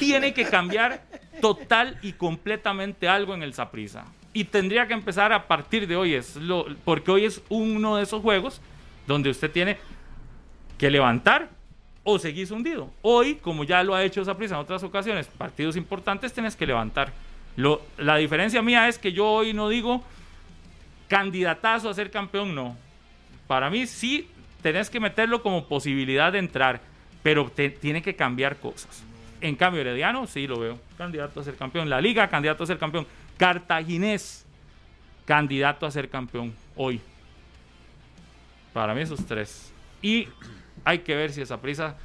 tiene que cambiar total y completamente algo en el Saprissa. Y tendría que empezar a partir de hoy, es lo, porque hoy es uno de esos juegos donde usted tiene que levantar o seguir hundido. Hoy, como ya lo ha hecho Saprissa en otras ocasiones, partidos importantes tienes que levantar. Lo, la diferencia mía es que yo hoy no digo candidatazo a ser campeón, no. Para mí sí tenés que meterlo como posibilidad de entrar, pero te- tiene que cambiar cosas. En cambio, Herediano sí lo veo, candidato a ser campeón. La Liga, candidato a ser campeón. Cartaginés, candidato a ser campeón hoy. Para mí esos tres. Y hay que ver si esa prisa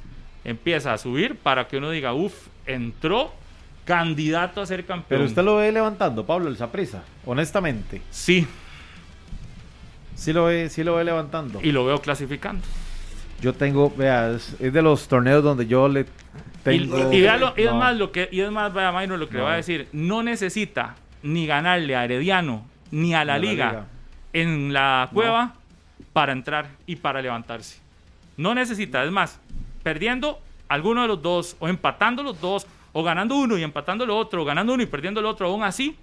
empieza a subir para que uno diga, uff, entró candidato a ser campeón. Pero usted lo ve levantando, Pablo, el Saprissa. Honestamente. Sí, Sí lo ve, sí lo ve levantando. y lo veo clasificando. Yo tengo, vea, es, es de los torneos donde yo le Y, tengo. y lo- y es No. más lo que y es más vea Mayro, lo que le va a decir no necesita ni ganarle a Herediano ni a la, Ni a la liga, liga. en la cueva para entrar y para levantarse no necesita es más perdiendo alguno de los dos o empatando los dos o ganando uno y empatando el otro o ganando uno y perdiendo el otro aún así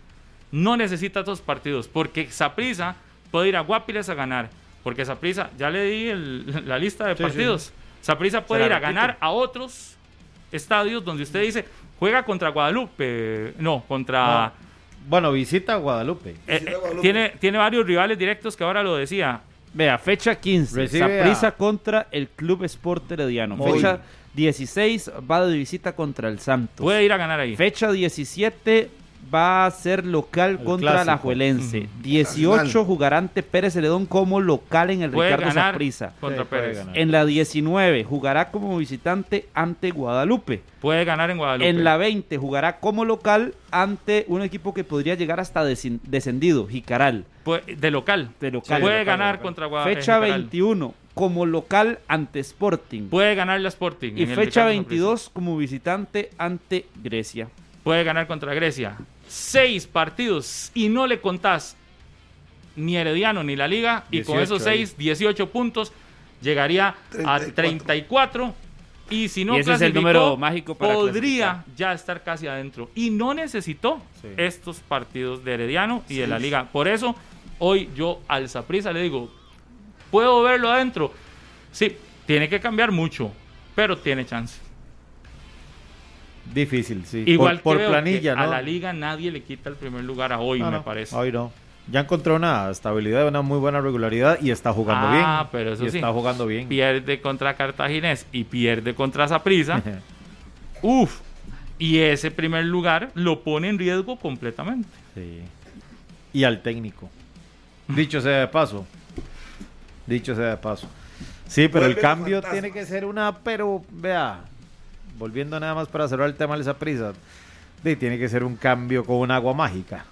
no necesita estos partidos porque Saprisa puede ir a Guapiles a ganar porque Saprisa ya le di el- la lista de Sí, partidos Saprisa puede ir a ganar a otros estadios donde usted dice juega contra Guadalupe, no, contra... No. Bueno, visita a Guadalupe. eh, Visita eh, Guadalupe. tiene, tiene varios rivales directos que ahora lo decía. Vea, fecha 15. Recibe Saprissa a- contra el Club Sport Herediano. Fecha 16 va de visita contra el Santos. Puede ir a ganar ahí. Fecha 17 va a ser local El contra la. Juelense. Ujú. 18 Nacional. jugará ante Pérez Celedón como local en el Puede Ricardo Saprissa. contra Sí. En la 19 jugará como visitante ante Guadalupe. Puede ganar en Guadalupe. En la 20 jugará como local ante un equipo que podría llegar hasta descendido, Jicaral. Puede- de local. De local. Puede De local, ganar local. contra Guadalupe. Fecha 21 como local ante Sporting. Puede ganar la Sporting. Y en fecha Ricardo 22 como visitante ante Grecia. Puede ganar contra Grecia. Seis partidos y no le contás ni Herediano ni la Liga. Y con 18 esos seis, 18 puntos, llegaría a 34. 34. Y si no Y ese es el número mágico para podría clasificar. ya estar casi adentro. Y no necesitó Sí. estos partidos de Herediano y de la Liga. Por eso, hoy yo al Saprissa le digo, ¿puedo verlo adentro? Sí, tiene que cambiar mucho, pero tiene chance. Difícil, sí. Igual por, que planilla, que ¿no? a la Liga nadie le quita el primer lugar a hoy, No, me no, parece. Hoy no. Ya encontró una estabilidad, una muy buena regularidad y está jugando Ah, bien. pero eso y sí. está jugando bien. Pierde contra Cartaginés y pierde contra Saprissa. Uf. Y ese primer lugar lo pone en riesgo completamente. Sí. Y al técnico. Dicho sea de paso. Dicho sea de paso. Sí, pero el cambio fantasmas. tiene que ser una, pero vea, volviendo nada más para cerrar el tema de esa prisa, sí, tiene que ser un cambio con un agua mágica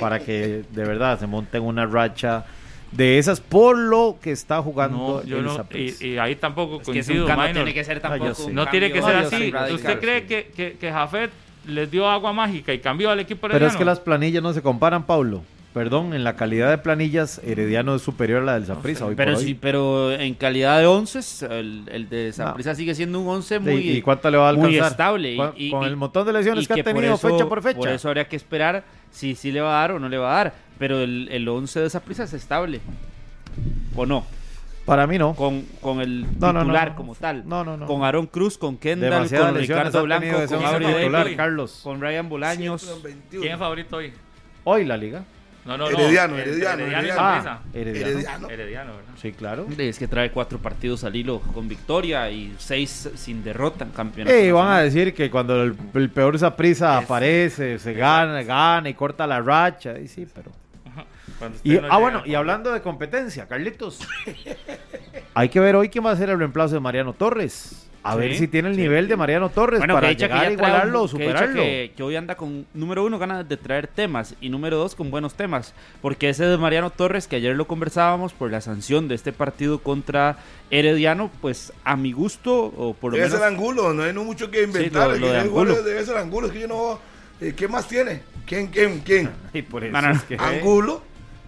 para que de verdad se monte en una racha de esas por lo que está jugando No, yo el no, y, y ahí tampoco Es que coincido. nunca no tiene que ser No, tampoco. un No tiene que ser así. radical, ¿Usted cree sí. que, que, que Jafet les dio agua mágica y cambió al equipo Pero es que las planillas no se comparan, Pablo. Perdón, en la calidad de planillas, Herediano es superior a la del Saprissa hoy Pero por hoy. sí, pero en calidad de once, el, el de Saprissa sigue siendo un once muy, ¿Y, y cuánto le va a alcanzar? muy estable. y- Con, y- con y- el montón de lesiones que ha por tenido eso- fecha por fecha. Por eso habría que esperar si sí le va a dar o no le va a dar. Pero el, el 11 de esa prisa es estable. ¿O no? Para mí no. Con, con el No, no, no, titular no. como tal. No, no, no. Con Aaron Cruz, con Kendall, Demasiadas con Ricardo Blanco, con once titular, David, Carlos. con Ryan Bolaños. 121. ¿Quién es favorito hoy? Hoy la liga. No, no, no. Herediano, Herediano, Herediano Herediano. Ah, Herediano. Herediano. Herediano, ¿verdad? Sí, claro. Es que trae cuatro partidos al hilo con victoria y seis sin derrota en campeonato. Eh, van a decir que cuando el, el peor Saprissa Es- aparece, se gana, gana y corta la racha. Y sí, pero. Y, no ah, bueno, y hablando de competencia, Carlitos. hay que ver hoy quién va a ser el reemplazo de Mariano Torres. A Sí, ver si tiene el sí. nivel de Mariano Torres Bueno, para que dicha que llegar a igualarlo un- o superarlo. Que, que hoy anda con, número uno, ganas de traer temas y número dos, con buenos temas. Porque ese de Mariano Torres, que ayer lo conversábamos por la sanción de este partido contra Herediano, pues a mi gusto, o por lo Debe menos... ser Angulo, no hay no mucho que inventar. lo- el lo que de debe Angulo. Debe ser Angulo, es que yo no. eh, ¿Qué más tiene? ¿Quién, quién, quién? Y por eso No, no, es que- Angulo.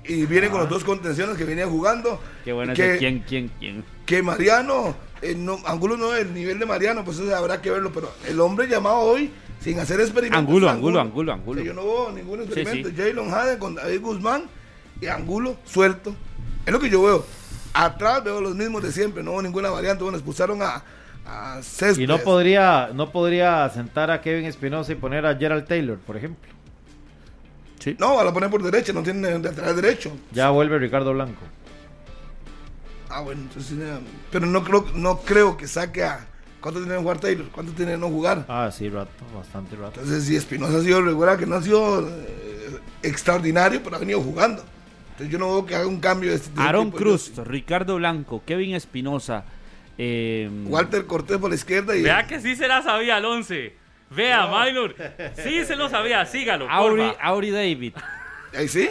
Y viene con los dos contenciones que venía jugando. Qué bueno que, quién, quién, quién. que Mariano, eh, no, Angulo no es el nivel de Mariano, pues eso habrá que verlo. Pero el hombre llamado hoy, sin hacer experimentos. Angulo, Angulo, Angulo, Angulo. O sea, yo no veo ningún experimento. sí. Jalen Haden con David Guzmán y Angulo suelto. Es lo que yo veo. Atrás veo los mismos de siempre, no hubo ninguna variante. Bueno, expulsaron a, a Céspedes. Y no podría, no podría sentar a Kevin Espinosa y poner a Gerald Taylor, por ejemplo. No, van a poner por derecha, no tiene de atrás derecho. Ya vuelve Ricardo Blanco. Ah, bueno, entonces. eh, Pero no creo, no creo que saque a. ¿Cuánto tiene que jugar Taylor? ¿Cuánto tiene de no jugar? Ah, sí, rato, bastante rato. Entonces, si Espinosa ha sido regular, que no ha sido eh, extraordinario, pero ha venido jugando. Entonces, yo no veo que haga un cambio de este de Aaron tipo. Cruz, Yo Ricardo Blanco, Kevin Espinosa. eh, sí. Walter Cortés por la izquierda y. Vea que sí se la sabía el 11. Vea, Minor. Sí se lo sabía, sígalo. Auri. Auri David, Ahí sí.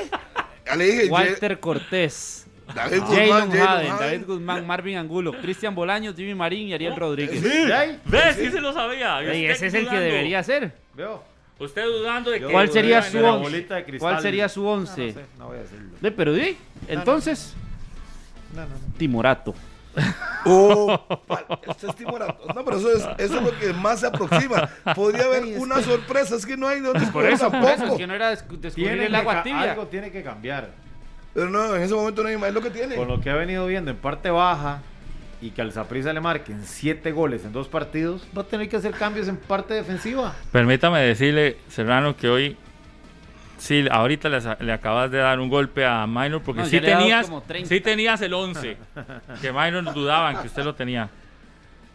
Ya le dije. Walter Cortés. David Guzmán, Jalen Jalen Haden, Haden. David Guzmán, Marvin Angulo, Cristian Bolaños, Jimmy Marín y Ariel Rodríguez. Ve, sí se lo sabía. Y ese es el que dudando. debería ser. Veo. Usted dudando de que. ¿Cuál sería su once? once? bolita de cristal. ¿Cuál sería su No, no once? sé, no voy a decirlo. De, pero di, entonces, No, no, no. Timorato. Oh, este es timorato. No, pero eso es, eso es lo que más se aproxima. Podría haber una sorpresa, es que no hay de dónde Por eso, por eso, es que no era descu- descubrir Tiene el agua tibia. Algo tiene que cambiar. Pero no, en ese momento no hay más es lo que tiene. Con lo que ha venido viendo en parte baja y que al Saprissa le marquen siete goles en dos partidos, va a tener que hacer cambios en parte defensiva. Permítame decirle, Serrano, que hoy. Sí, ahorita le, le acabas de dar un golpe a Minor porque No, sí tenías, como 30. sí tenías el 11. que Minor dudaban que usted lo tenía.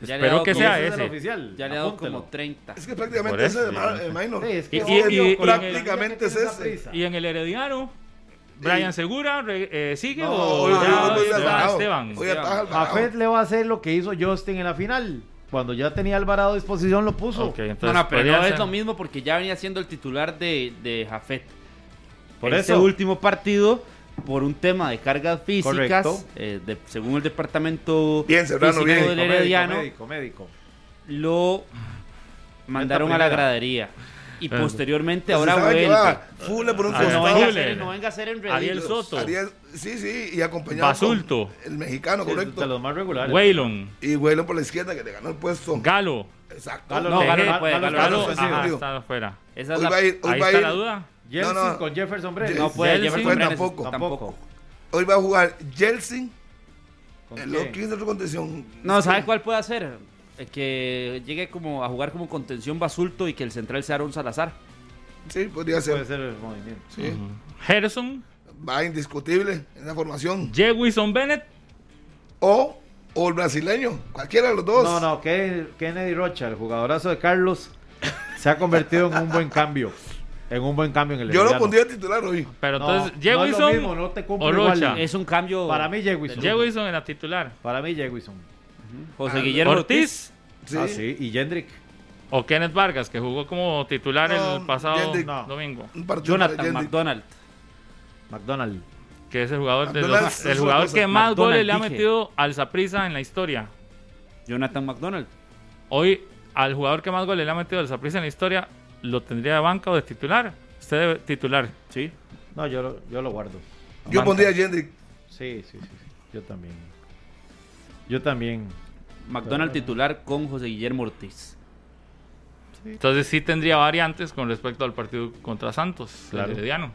Ya Espero que sea ese oficial. Ya le he dado como 30. Es que prácticamente ese es el minor. Sí, es que Y- odio y- y- con la prácticamente que es tiene ese. Saprissa. Y en el Herediano, Brian Segura re- eh, sigue No, o Hoy- ya, Alvarado. Esteban. Ataja Alvarado. Jafet le va a hacer lo que hizo Justin en la final. Cuando ya tenía Alvarado a disposición lo puso. Entonces No, no, pero no es lo mismo porque ya venía siendo el titular de, de Jafet. Por Ese eso. último partido, por un tema de cargas físicas, eh, de- según el departamento Bien, Serrano, físico bien. del Médico, Herediano, médico, médico. lo mandaron a la gradería. Y posteriormente Pues ahora vuelve. va Fule por un Ah, No, no, venga a costado. ser, no venga a ser en Ariel Soto. Ariel- sí, sí, y acompañado Basulto. el mexicano, Sí, correcto. De los más regulares. Waylon, Y Huelon por la izquierda que le ganó el puesto. Galo. Exacto. Galo No, Galo no Galo- puede, Galo Galo está Galo, está afuera. Esa es Hoy la- va a ir, hoy Ahí va a está ir, la duda. Jensen No, no. con Jefferson Brenes. No puede, Jelsin Jefferson fue Brenes tampoco. tampoco. hoy va a jugar Jelsin. ¿Con El otro, ¿Quién es el otro contención? No, ¿sabes cuál puede hacer? Eh, Que llegue como a jugar como contención basulto y que el central sea Aaron Salazar. Sí, podría Puede ser. ser el movimiento. Sí. Gerson, Va indiscutible en la formación. Jewison Bennett, O, o el brasileño. Cualquiera de los dos. No, no, Ken- Kennedy Rocha, el jugadorazo de Carlos, se ha convertido en un buen cambio. En un buen cambio en el Yo lo Herediano. pondría titular hoy. pero No, entonces no es lo Jewison mismo, no te cumplo o igual. Rocha. Es un cambio. Para mí, Jewison. Jewison en la titular. Para mí, Jewison. José Guillermo Ortiz. Ortiz Sí. Ah, sí. Y Jendrick. o Kenneth Vargas, que jugó como titular No, el pasado Jendrick. No. domingo. Jonathan. McDonald. McDonald. Que es el jugador, de los- el jugador que más goles le ha dije. metido al Saprissa en la historia. Jonathan McDonald. Hoy, al jugador que más goles le ha metido al Saprissa en la historia, ¿lo tendría de banca o de titular? Usted debe titular. Sí. No, yo lo, yo lo guardo. Yo pondría a Jendrik. Sí, sí, sí, sí. Yo también. Yo también. McDonald titular con José Guillermo Ortiz. Entonces sí tendría variantes con respecto al partido contra Santos, Claro. el Herediano.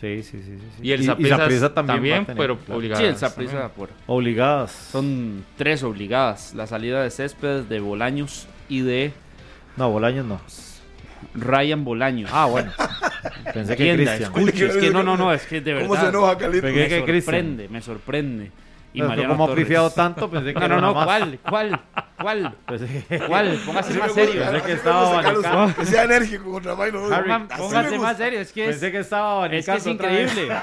Sí, sí, sí. sí. Y el Saprissa también, tener, pero claro. obligado. Sí, el Obligadas también. por Obligadas. Son tres obligadas. La salida de Céspedes, de Bolaños y de No, Bolaños no. Ryan Bolaños. Ah, bueno. Pensé que Cristian. escuche, es que no, no, no, es que de verdad. ¿Cómo se enoja, Calito? Me sorprende, me sorprende. Y No, Mariano como ha pifiado tanto, pensé que No, no, no, más. ¿cuál? ¿Cuál? ¿Cuál? Pensé que- ¿Cuál? Póngase más serio. Pensé que estaba abanicado. Que sea enérgico contra me Póngase más serio, es que es, Pensé que estaba es que es abanicando increíble.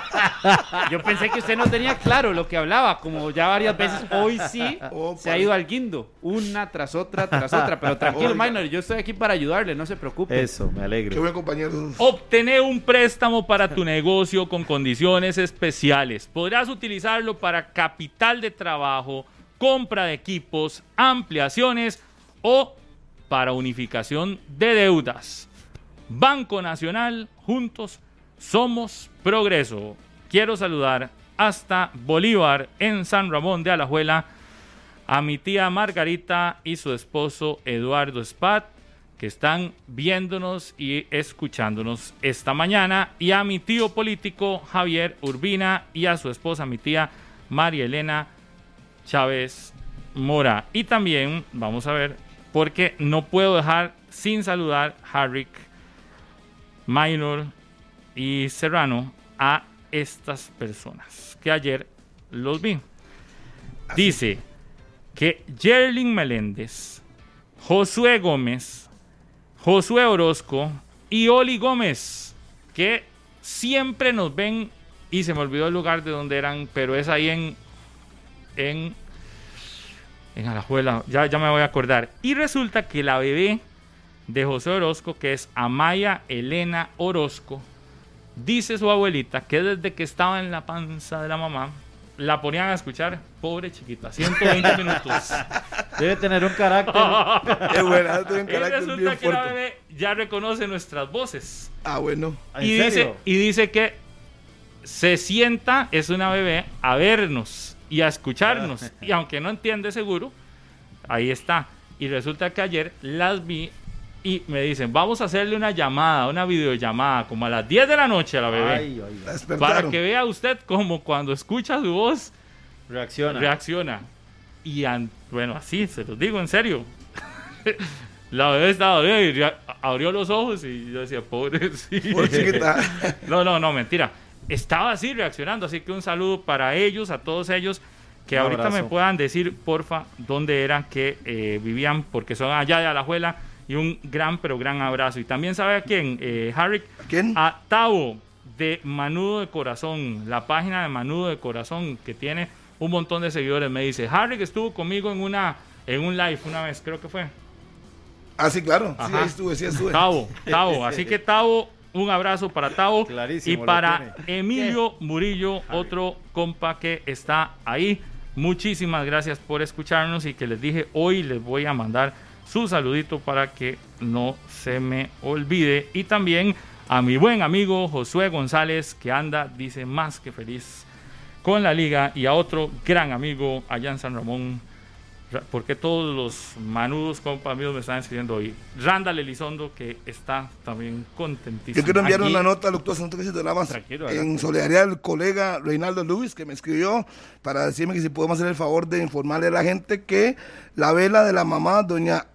Yo pensé que usted no tenía claro lo que hablaba, como ya varias veces. Hoy sí Oh, se ha ido al guindo, una tras otra, tras otra. Pero tranquilo. Minor, yo estoy aquí para ayudarle, no se preocupe. Eso, me Qué alegro. buen compañero. Obtener un préstamo para tu negocio con condiciones especiales. Podrás utilizarlo para capital de trabajo, compra de equipos, ampliaciones o para unificación de deudas. Banco Nacional, juntos somos progreso. Quiero saludar hasta Bolívar en San Ramón de Alajuela a mi tía Margarita y su esposo Eduardo Spat, que están viéndonos y escuchándonos esta mañana, y a mi tío político Javier Urbina y a su esposa, mi tía María Elena Chávez Mora. Y también, vamos a ver, porque no puedo dejar sin saludar Harrick, Minor y Serrano a estas personas que ayer los vi. Dice que Jerlin Meléndez, Josué Gómez, Josué Orozco y Oli Gómez, que siempre nos ven y se me olvidó el lugar de donde eran, pero es ahí en en en Alajuela, ya, ya me voy a acordar. Y resulta que la bebé de José Orozco, que es Amaya Elena Orozco, dice su abuelita que desde que estaba en la panza de la mamá, la ponían a escuchar, pobre chiquita, 120 minutos. Debe tener un carácter. Es buena, tiene un y carácter resulta bien que la bebé ya reconoce nuestras voces. Ah, bueno. ¿En Y serio? dice, y dice que se sienta, es una bebé, a vernos y a escucharnos. Y aunque no entiende seguro, ahí está. Y resulta que ayer las vi y me dicen, vamos a hacerle una llamada, una videollamada, como a las 10 de la noche a la bebé. Ay, ay, para que vea usted como cuando escucha su voz, Reacciona. reacciona. Y an- bueno, así, se los digo en serio. la bebé estaba bien abrió los ojos y yo decía, pobre, sí. Por chiquita. No, no, no, mentira. Estaba así reaccionando, así que un saludo para ellos, a todos ellos, que Un ahorita abrazo. me puedan decir, porfa, dónde eran que eh, vivían, porque son allá de Alajuela, y un gran, pero gran abrazo. Y también sabe a quién, eh, Harry, ¿Quién? a Tavo de Manudo de Corazón, la página de Manudo de Corazón, que tiene un montón de seguidores, me dice, Harry que estuvo conmigo en una en un live una vez, creo que fue. Ah, sí, claro. Sí, ahí estuve, sí estuve. Tavo, Tavo. Así que Tavo, un abrazo para Tavo. Y para. Emilio Murillo, otro compa que está ahí. Muchísimas gracias por escucharnos y que les dije, hoy les voy a mandar su saludito para que no se me olvide. Y también a mi buen amigo Josué González, que anda, dice, más que feliz con la liga. Y a otro gran amigo allá en San Ramón, Ra- porque todos los manudos compas míos me están escribiendo hoy. Randall Elizondo, que está también contentísimo. Yo quiero enviar Aquí- una nota al doctor Santos que nada más Tranquilo, en solidaridad del colega Reinaldo Luis que me escribió para decirme que si podemos hacer el favor de informarle a la gente que la vela de la mamá, doña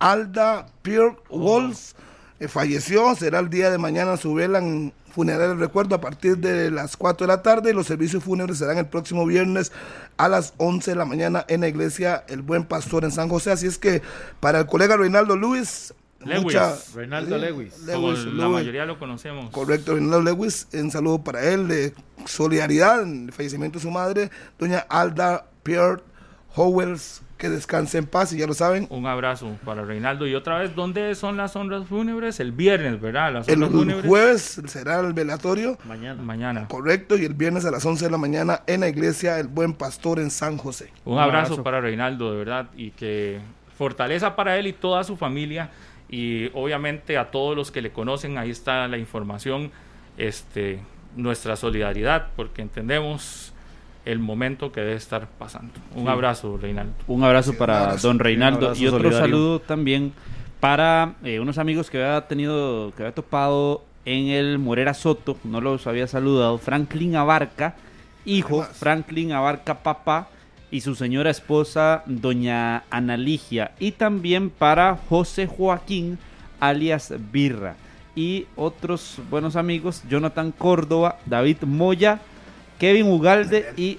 Alda Pierre Walls, eh, falleció. Será el día de mañana su vela en funeraria del recuerdo a partir de las 4 de la tarde y los servicios fúnebres serán el próximo viernes a las 11 de la mañana en la iglesia El Buen Pastor en San José. Así es que para el colega Reinaldo Luis, Lewis. mucha... Reinaldo Lewis. Como Lewis, la mayoría lo conocemos. Correcto, Reinaldo Lewis, un saludo para él de solidaridad en el fallecimiento de su madre, doña Alda Pierre Howells, que descanse en paz y ya lo saben. Un abrazo para Reinaldo. Y otra vez, ¿dónde son las honras fúnebres? El viernes, ¿verdad? Las El fúnebres. jueves será el velatorio, Mañana. Mañana. correcto, y el viernes a las 11 de la mañana en la iglesia El Buen Pastor en San José. Un Un abrazo, abrazo. para Reinaldo, de verdad, y que fortaleza para él y toda su familia. Y obviamente a todos los que le conocen, ahí está la información. Este, nuestra solidaridad porque entendemos el momento que debe estar pasando. Un Sí. abrazo, Reinaldo. Un abrazo Sí, un para abrazo. don Reinaldo y otro solidario. saludo también para eh, unos amigos que había tenido, que había topado en el Morera Soto, no los había saludado, Franklin Abarca, hijo. Franklin Abarca papá y su señora esposa doña Analigia y también para José Joaquín alias Birra y otros buenos amigos, Jonathan Córdoba, David Moya, Kevin Ugalde y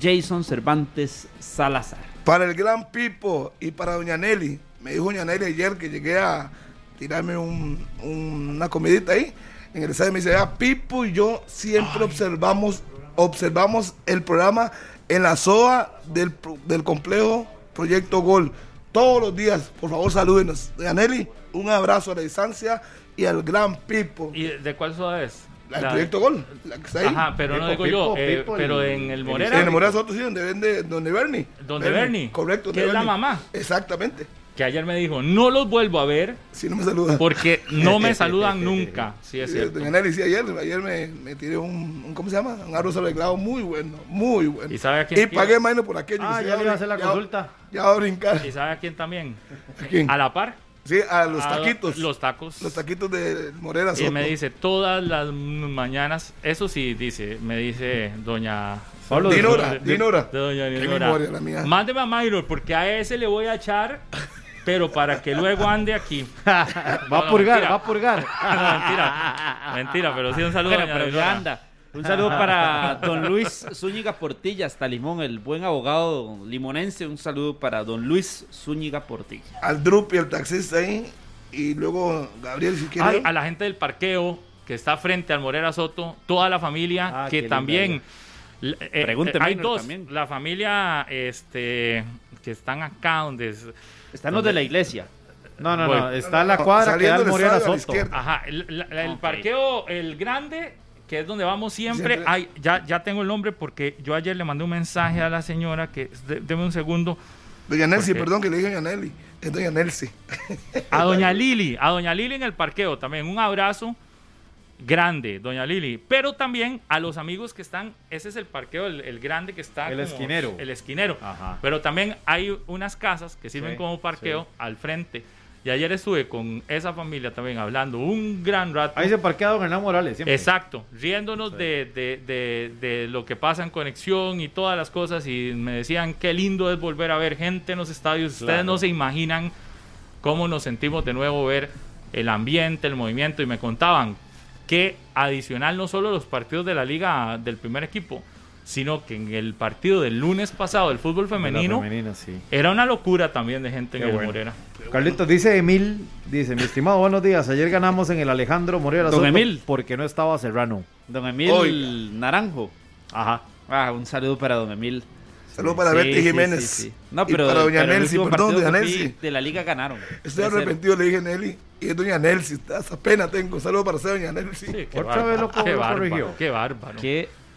Jason Cervantes Salazar. Para el gran Pipo y para doña Nelly. Me dijo doña Nelly ayer que llegué a tirarme un- un- una comidita ahí. En el estadio me dice, "Vea, Pipo y yo siempre observamos, observamos el programa en la SOA del, del complejo Proyecto Gol. Todos los días, por favor, salúdenos. Doña Nelly, un abrazo a la distancia y al gran Pipo. ¿Y de cuál soda es? La del Proyecto Gol, la que está ahí. Ajá, pero no Pipo, digo yo, Pipo, eh, Pipo, pero el- en el Morera. En el Morera Soto, sí, donde vende donde Bernie. ¿Donde Bernie? Correcto. Que donde es la mamá. Exactamente. que ayer me dijo, no los vuelvo a ver Si no me saluda. porque no me saludan nunca. Sí, es cierto. Sí, ayer, ayer me, me tiré un, un- ¿cómo se llama? Un arroz arreglado muy bueno, muy bueno. ¿Y sabe a quién Y pagué menos por aquello. Ah, ya le iba a hacer la ya- consulta. Ya va a brincar. ¿Y sabe a quién también? ¿A quién? A la par. Sí, a los A taquitos. Los tacos. Los taquitos de Morera Y Soto. me dice, todas las mañanas, eso sí, dice, me dice doña... Pablo, Dinora, de- de- Dinora. de doña Qué Dinora. memoria la mía. Mándeme a Maynor, porque a ese le voy a echar, pero para que luego ande aquí. va No, a purgar, mentira. va a purgar. No, mentira. Mentira, pero sí un saludo doña pero Dinora. ya anda. Un saludo para don Luis Zúñiga Portilla, hasta Limón, el buen abogado limonense. Un saludo para don Luis Zúñiga Portilla. Al Drupi, el taxista ahí. Y luego Gabriel, si quiere. Ay, a la gente del parqueo que está frente al Morera Soto, toda la familia Ah, que también eh, eh, hay Minor, dos, también. la familia este que están acá donde es- Están los de la iglesia. No, no, no. Está la cuadra que da Saliendo el Morera Soto. ajá, el, la- parqueo el grande que es donde vamos siempre, Siempre. Ay, ya ya tengo el nombre porque yo ayer le mandé un mensaje a la señora que de- deme un segundo Doña Nelcy, ¿Por qué? perdón que le dije Doña Nelly. Es Doña Nelcy. A doña Lili, a doña Lili en el parqueo también, un abrazo grande, doña Lili. Pero también a los amigos que están, ese es el parqueo, el, el grande que está. El esquinero. El esquinero. Ajá. Pero también hay unas casas que sirven Sí, como parqueo sí. al frente. Y ayer estuve con esa familia también hablando un gran rato. Ahí se parquea don Hernán Morales siempre. Exacto, riéndonos de, de- de- de lo que pasa en conexión y todas las cosas y me decían qué lindo es volver a ver gente en los estadios. Ustedes Claro. no se imaginan cómo nos sentimos de nuevo ver el ambiente, el movimiento y me contaban que adicional no solo los partidos de la liga del primer equipo, sino que en el partido del lunes pasado del fútbol femenino femenina, sí. era una locura también de gente Qué en el bueno. Morera. Carlitos dice Emil, dice, mi estimado, buenos días. Ayer ganamos en el Alejandro Morera Don Soto Emil. porque no estaba Serrano. Don Emil Oiga. Naranjo. Ajá. Ah, un saludo para don Emil. Saludos para Sí, Betty sí, Jiménez. sí, sí. No, Y pero, para Doña pero el Nelcy, perdón, Doña Nelcy. De la liga ganaron. Estoy 3-0. arrepentido, le dije Nelly. Y es Doña Nelcy. Hasta pena tengo. Saludos para usted, Doña Nelcy. Otra vez lo co- qué bárbaro, corrigió. qué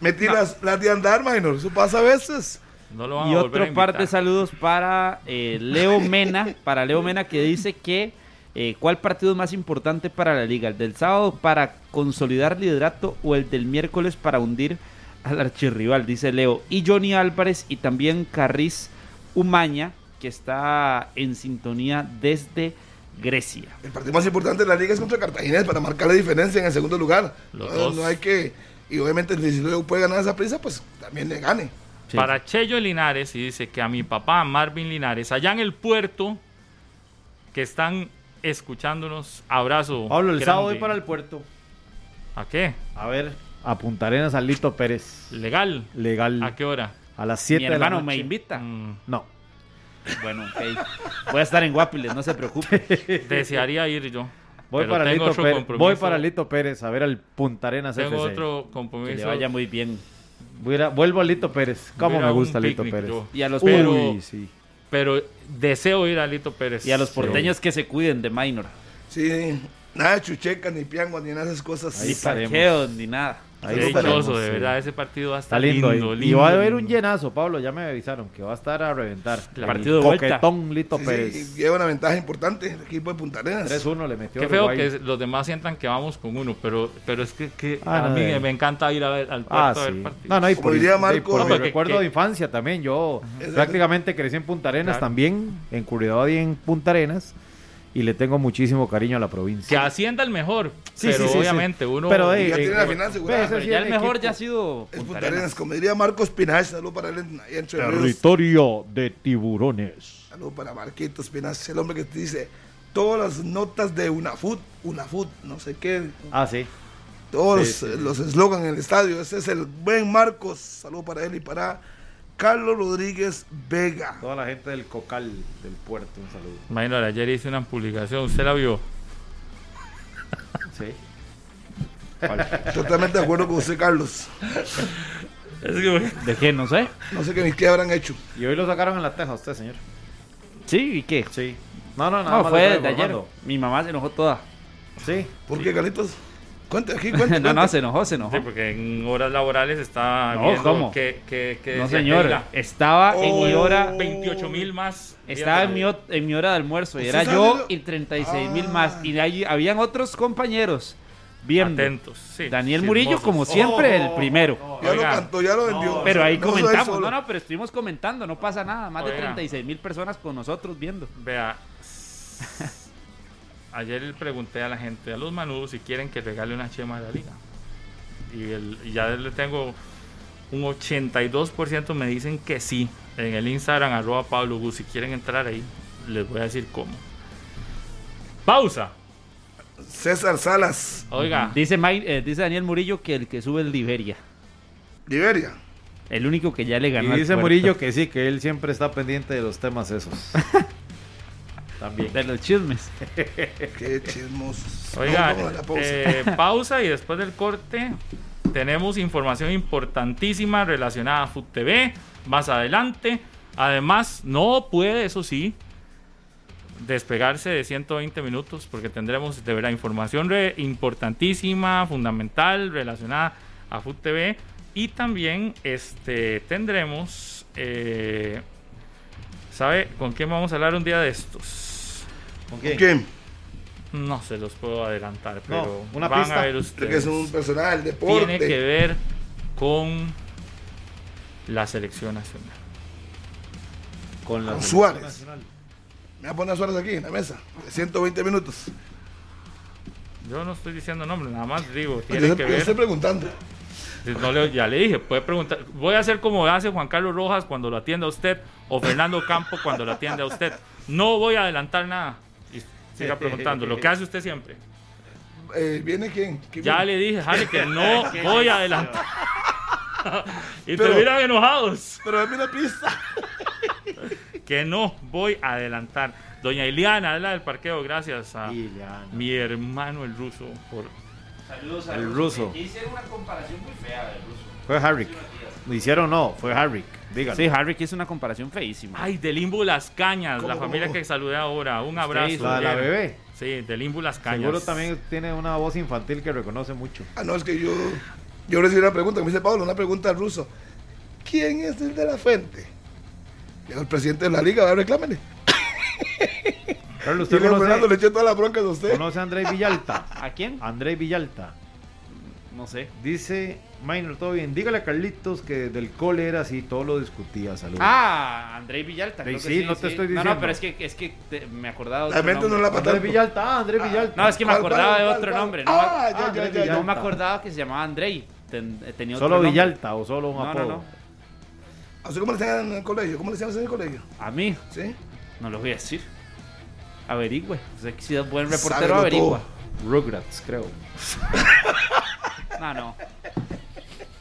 bárbaro. Que- Me tiras las de andar, minor. Eso pasa a veces. No lo van Y a volver a otro par de saludos para eh, Leo Mena, para Leo Mena que dice que eh, cuál partido es más importante para la liga, el del sábado para consolidar liderato o el del miércoles para hundir al archirrival, dice Leo. Y Johnny Álvarez y también Carriz Umaña, que está en sintonía desde Grecia. El partido más importante de la liga es contra Cartagena para marcar la diferencia en el segundo lugar. Los no, dos. no hay que. Y obviamente, si luego puede ganar esa prisa, pues también le gane. Sí. Para Chello Linares, y dice que a mi papá Marvin Linares, allá en el puerto, que están escuchándonos, abrazo. Pablo, el grande. sábado voy para el puerto. ¿A qué? A ver, a Punta Arenas al Lito Pérez. ¿Legal? Legal. ¿A qué hora? A las Mi 7 de la hermano noche. me invita. Mm, No. Bueno, ok. Voy a estar en Guapiles, no se preocupe. desearía ir yo. Voy pero para, tengo Lito otro Pérez. compromiso. Voy para Lito Pérez a ver al Punta Arenas Tengo FC. otro Que compromiso. le vaya muy bien. Voy a ir a- vuelvo a Lito Pérez. Voy a ¿Cómo me un gusta Lito picnic Pérez? yo. Y a los, Pero- Uy, sí. Pero deseo ir a Lito Pérez. y a los Sí. porteños que se cuiden de minor. Sí, nada de chuchecas, ni pianguas, ni nada de esas cosas. Ahí Ni estaremos. parqueos, ni nada. Ahí de sí. verdad, ese partido va a Está estar lindo. lindo, ahí. lindo. y va a haber un llenazo, Pablo. Ya me avisaron que va a estar a reventar. El partido de vuelta. Coquetón Lito Sí, Pérez. sí, lleva una ventaja importante el equipo de Punta Arenas. 3-1 le metió Qué feo Uruguay. que los demás sientan que vamos con uno, pero, pero es que, que Ah, a mí de- me encanta ir a ver, al puerto Ah, a ver sí. partidos. No, no, y por, diría Marco- por No, recuerdo que- de infancia también. Yo prácticamente crecí en Punta Arenas Claro. también, en Curridabat y en Punta Arenas. Y le tengo muchísimo cariño a la Que provincia. ascienda el mejor, Sí, pero sí, sí, obviamente sí. uno... Pero, eh, ya eh, tiene la eh, final asegurada. ese pero ya el mejor equipo. ya ha sido Es Punta Arenas. Arenas, como diría Marcos Pinach, saludo para él en-. Territorio de tiburones. Saludo para Marquitos Pinach, el hombre que te dice todas las notas de Unafut, Unafut, no sé qué, Ah, sí. todos los eslogan en el estadio. Ese es el buen Marcos. Saludo para él y para Carlos Rodríguez Vega. Toda la gente del Cocal del puerto, un saludo. Imagínate, ayer hice una publicación, ¿usted la vio? Sí. Totalmente de acuerdo con usted, Carlos. Es que- ¿De qué? No sé. No sé qué ni qué habrán hecho. Y hoy lo sacaron en la teja usted, señor. Sí, ¿y qué? Sí. No, no, nada No, más fue de ayer. Mi mamá se enojó toda. Sí. ¿Por qué, Carlitos? Cuente aquí, cuente. no, no, se enojó, se enojó. Sí, porque en horas laborales está No, viendo ¿cómo? que, que, que No, decía señor. Keila, Estaba en mi Oh. hora. 28 mil más. Estaba en mi, en mi hora de almuerzo y ¿Usted era yo lo- y 36 mil Ah. más. Y de allí habían otros compañeros viendo. Atentos, sí. Daniel chismosos. Murillo, como siempre, el primero. Ya lo Oiga. cantó, ya lo vendió. Pero ahí No comentamos, no, no, pero estuvimos comentando, no pasa nada. Más de Oiga. 36 mil personas con nosotros viendo. Vea, ayer le pregunté a la gente, a los manudos, si quieren que regale una chema de la liga. Y, el- y ya le tengo un 82% me dicen que sí. En el Instagram, arroba Pablo Gus. Si quieren entrar ahí, les voy a decir cómo. Pausa. César Salas, Oiga, Dice, Mai- eh, dice Daniel Murillo que el que sube es Liberia. Liberia. El único que ya le Y ganó. al dice. Murillo que sí, que él siempre está pendiente de los temas esos. También. De los chismes. Qué chismosos. Oiga, No, pausa. eh, pausa y después del corte tenemos información importantísima relacionada a Food TV más adelante. Además, no puede, eso sí, despegarse de 120 minutos porque tendremos de verdad información re- importantísima, fundamental relacionada a Food TV y también este tendremos eh, ¿sabe con quién vamos a hablar un día de estos? ¿Con ¿Con quién? No se los puedo adelantar, No, pero una van pista. a ver ustedes. que es un personaje del deporte. Tiene que ver con la selección nacional. Con la Con selección Suárez. nacional. Me voy a poner a Suárez aquí en la mesa. de 120 minutos. Yo no estoy diciendo nombre, nada más digo, tiene que yo ver. estoy preguntando. No le- ya le dije, puede preguntar. Voy a hacer como hace Juan Carlos Rojas cuando lo atiende a usted o Fernando Campo cuando lo atiende a usted. No voy a adelantar nada. Siga preguntando, lo que hace usted siempre. Eh, ¿Viene quién? ¿Quién Ya viene? le dije, Harry, que no voy a adelantar. y Pero- te miran enojados. Pero dame una pista. que no voy a adelantar. Doña Iliana, la del parqueo, gracias a Iliana. mi hermano el ruso por Saludos El ruso. Hicieron una comparación muy fea del ruso. Fue Harrick. Lo hicieron no, fue Harrick. Dígalo. Sí, Harry que hizo una comparación feísima. Ay, de Limbo Las Cañas, la ¿Cómo, familia que saludé ahora. Un abrazo. hizo? la la bebé. Sí, de Limbo Las Cañas. Seguro también tiene una voz infantil que reconoce mucho. Ah, no, es que yo, yo recibí una pregunta, me dice Pablo, una pregunta al ruso. ¿Quién es el de la fuente? El presidente de la liga, va a reclámele. Carlos, Y ¿usted le conoce, las broncas a usted. conoce a André Villalta? ¿A quién? André Villalta. No sé. Dice, Minor, todo bien. Dígale a Carlitos que del cole era así, todo lo discutía. Saludos. Ah, André Villalta. creo Sí, que sí, no te estoy No, no, diciendo. pero es que, es que te- me acordaba de otro no nombre. la pata. André Villalta, ah, André Villalta. No, es que me ¿Cuál, acordaba cuál, de otro cuál? nombre. No, Ah, me- ya, ah, ya, Andrés ya, no ya. me acordaba que se llamaba Andrei. Ten- tenía otro Solo nombre. Villalta o solo un No, no, apodo. no. ¿Así cómo le decían en el colegio? ¿Cómo le decían en el colegio? A mí, ¿Sí? no lo voy a decir. Averigüe. Usted que si es buen Sábelo reportero, averigua. Rugrats, creo. No, no.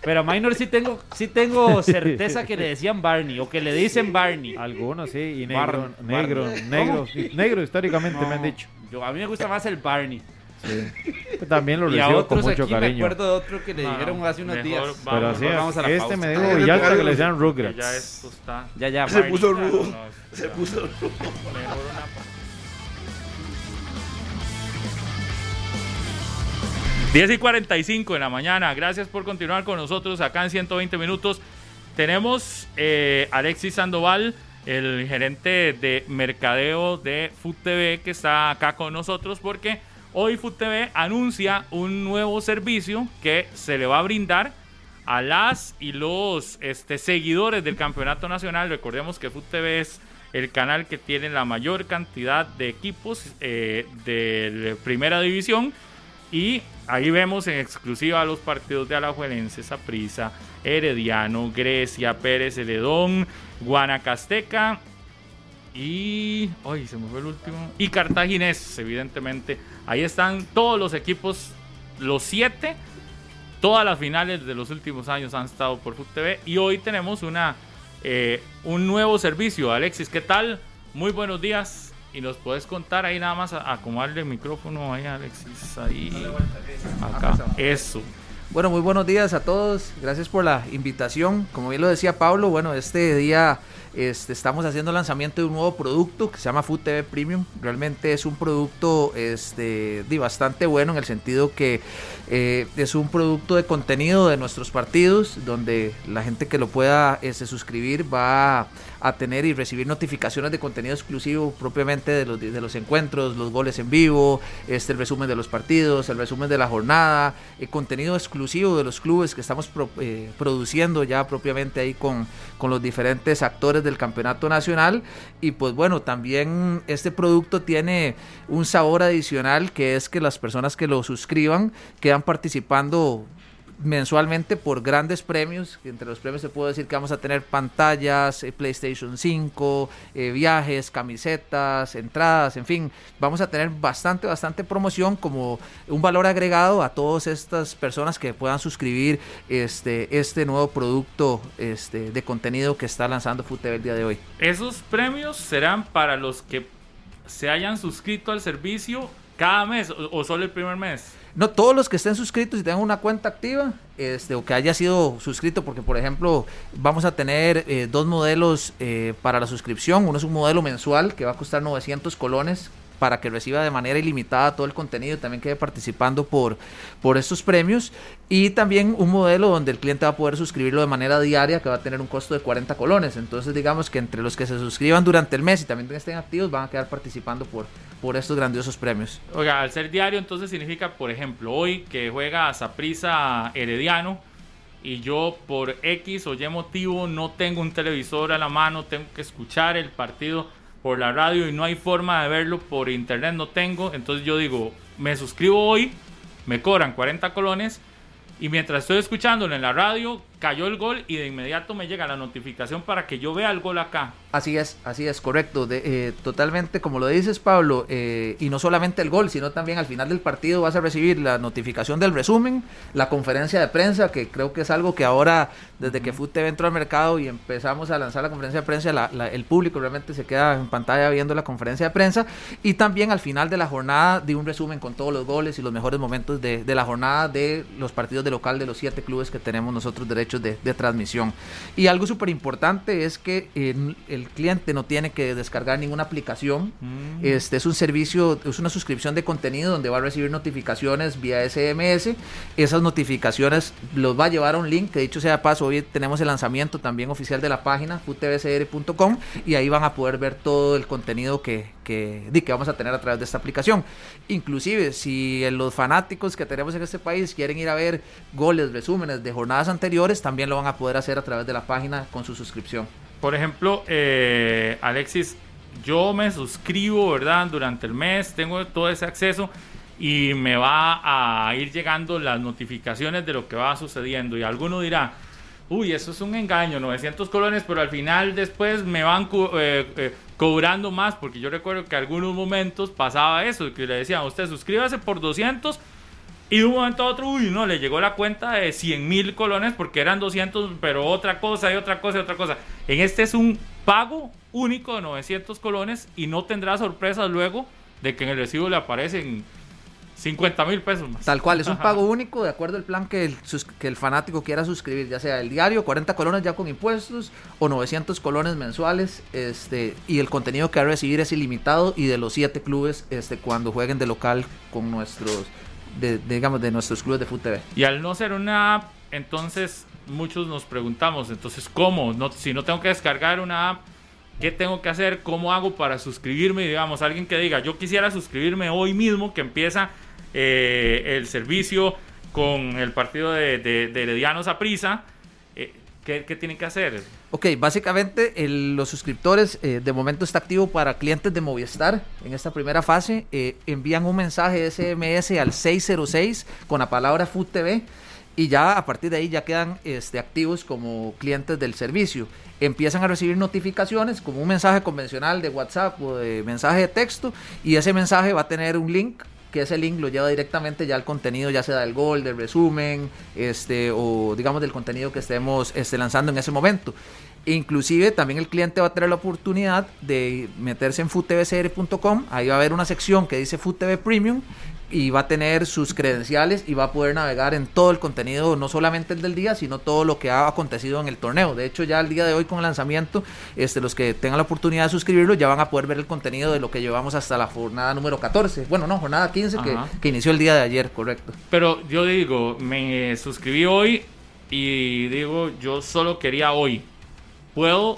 Pero a Minor sí tengo, sí tengo certeza que le decían Barney o que le dicen Barney. Algunos sí, y negro, negro, barro. negro, negro históricamente me han No, dicho. Yo, a mí me gusta más el Barney. Sí. También lo Y a recibo con mucho aquí me cariño. acuerdo de otro que le No, dijeron hace unos mejor días. vamos, Pero así, mejor vamos a la este pausa. me Ah, dijo ya Villalta que le decían Rugrats. ya esto está. Ya, ya, Se Barney. puso No, rudo. no, Se puso rudo. mejor una 10 y 45 en la mañana. Gracias por continuar con nosotros acá en 120 minutos. Tenemos eh, Alexis Sandoval, el gerente de mercadeo de Food TV, que está acá con nosotros porque hoy Food TV anuncia un nuevo servicio que se le va a brindar a las y los este, seguidores del campeonato nacional. Recordemos que Food TV es el canal que tiene la mayor cantidad de equipos eh, de primera división y ahí vemos en exclusiva los partidos de Alajuelense, Saprissa, Herediano, Grecia, Pérez Celedón, Guanacasteca y. Ay, se me fue el último. Y Cartaginés, evidentemente. Ahí están todos los equipos, los siete. Todas las finales de los últimos años han estado por Foot TV. Y hoy tenemos una, eh, un nuevo servicio. Alexis, ¿qué tal? Muy buenos días y nos puedes contar ahí nada más a, acomodarle el micrófono ahí Alexis ahí acá eso. Bueno muy buenos días a todos. Gracias por la invitación. Como bien lo decía Pablo bueno este día este, estamos haciendo lanzamiento de un nuevo producto que se llama Food TV Premium. Realmente es un producto este, bastante bueno en el sentido que eh, es un producto de contenido de nuestros partidos, donde la gente que lo pueda este, suscribir va a tener y recibir notificaciones de contenido exclusivo propiamente de los, de los encuentros, los goles en vivo, este, el resumen de los partidos, el resumen de la jornada, el contenido exclusivo de los clubes que estamos eh, produciendo ya propiamente ahí con, con los diferentes actores del campeonato nacional. Y pues bueno, también este producto tiene un sabor adicional que es que las personas que lo suscriban quedan participando mensualmente por grandes premios. Entre los premios se puede decir que vamos a tener pantallas, eh, PlayStation 5, eh, viajes, camisetas, entradas, en fin, vamos a tener bastante, bastante promoción como un valor agregado a todas estas personas que puedan suscribir este, este nuevo producto este, de contenido que está lanzando FUTV el día de hoy. Esos premios serán para los que se hayan suscrito al servicio cada mes o solo el primer mes. No, todos los que estén suscritos y tengan una cuenta activa, este, o que haya sido suscrito, porque por ejemplo vamos a tener eh, dos modelos eh, para la suscripción. Uno es un modelo mensual que va a costar 900 colones para que reciba de manera ilimitada todo el contenido y también quede participando por, por estos premios. Y también un modelo donde el cliente va a poder suscribirlo de manera diaria que va a tener un costo de 40 colones. Entonces digamos que entre los que se suscriban durante el mes y también estén activos van a quedar participando por, por estos grandiosos premios. Oiga, al ser diario entonces significa, por ejemplo, hoy que juega Saprisa Herediano y yo por X o Y motivo no tengo un televisor a la mano, tengo que escuchar el partido por la radio y no hay forma de verlo por internet, no tengo, entonces yo digo, me suscribo hoy, me cobran 40 colones y mientras estoy escuchándolo en la radio, cayó el gol y de inmediato me llega la notificación para que yo vea el gol acá. Así es, así es, correcto. De, eh, totalmente, como lo dices, Pablo, eh, y no solamente el gol, sino también al final del partido vas a recibir la notificación del resumen, la conferencia de prensa, que creo que es algo que ahora, desde que FUTV entró al mercado y empezamos a lanzar la conferencia de prensa, el público realmente se queda en pantalla viendo la conferencia de prensa, y también al final de la jornada de un resumen con todos los goles y los mejores momentos de, de la jornada de los partidos de local de los siete clubes que tenemos nosotros derechos de, transmisión. Y algo súper importante es que el cliente no tiene que descargar ninguna aplicación. Mm. Este es un servicio, es una suscripción de contenido donde va a recibir notificaciones vía SMS. Esas notificaciones los va a llevar a un link, que dicho sea paso, hoy tenemos el lanzamiento también oficial de la página, utvcr.com, y ahí van a poder ver todo el contenido que, que, que vamos a tener a través de esta aplicación. Inclusive, si los fanáticos que tenemos en este país quieren ir a ver goles, resúmenes de jornadas anteriores, también lo van a poder hacer a través de la página con su suscripción. Por ejemplo, eh, Alexis, yo me suscribo, ¿verdad? Durante el mes, tengo todo ese acceso y me va a ir llegando las notificaciones de lo que va sucediendo. Y alguno dirá, uy, eso es un engaño, 900 colones, pero al final después me van eh, eh, cobrando más, porque yo recuerdo que algunos momentos pasaba eso, que le decían, usted suscríbase por 200 y de un momento a otro, uy, no, le llegó la cuenta de 100 mil colones porque eran 200, pero otra cosa y otra cosa y otra cosa. En este es un pago único de 900 colones y no tendrá sorpresas luego de que en el recibo le aparecen 50 mil pesos más. Tal cual, es un pago único de acuerdo al plan que el, que el fanático quiera suscribir, ya sea el diario, 40 colones ya con impuestos o 900 colones mensuales, este y el contenido que va a recibir es ilimitado y de los 7 clubes este cuando jueguen de local con nuestros de, digamos, de nuestros clubes de FUTV. Y al no ser una app, entonces muchos nos preguntamos, entonces, ¿cómo? No, si no tengo que descargar una app, ¿qué tengo que hacer? ¿Cómo hago para suscribirme? Digamos, alguien que diga, yo quisiera suscribirme hoy mismo, que empieza eh, el servicio con el partido de, de, de Heredianos a prisa. Eh, ¿qué, ¿qué, tienen que hacer? Ok, básicamente los suscriptores eh, de momento está activo para clientes de Movistar en esta primera fase. Eh, envían un mensaje SMS al 606 con la palabra Food TV y ya a partir de ahí ya quedan este, activos como clientes del servicio. Empiezan a recibir notificaciones como un mensaje convencional de WhatsApp o de mensaje de texto y ese mensaje va a tener un link que ese link lo lleva directamente ya al contenido, ya sea del gol, del resumen, este, o digamos del contenido que estemos este, lanzando en ese momento. Inclusive también el cliente va a tener la oportunidad de meterse en foodtvcr.com, ahí va a haber una sección que dice Food TV Premium y va a tener sus credenciales y va a poder navegar en todo el contenido, no solamente el del día, sino todo lo que ha acontecido en el torneo. De hecho, ya el día de hoy con el lanzamiento, este, los que tengan la oportunidad de suscribirlo ya van a poder ver el contenido de lo que llevamos hasta la jornada número 14. Bueno, no, jornada 15 que, que, inició el día de ayer, correcto. Pero yo digo, me suscribí hoy y digo, yo solo quería hoy. Puedo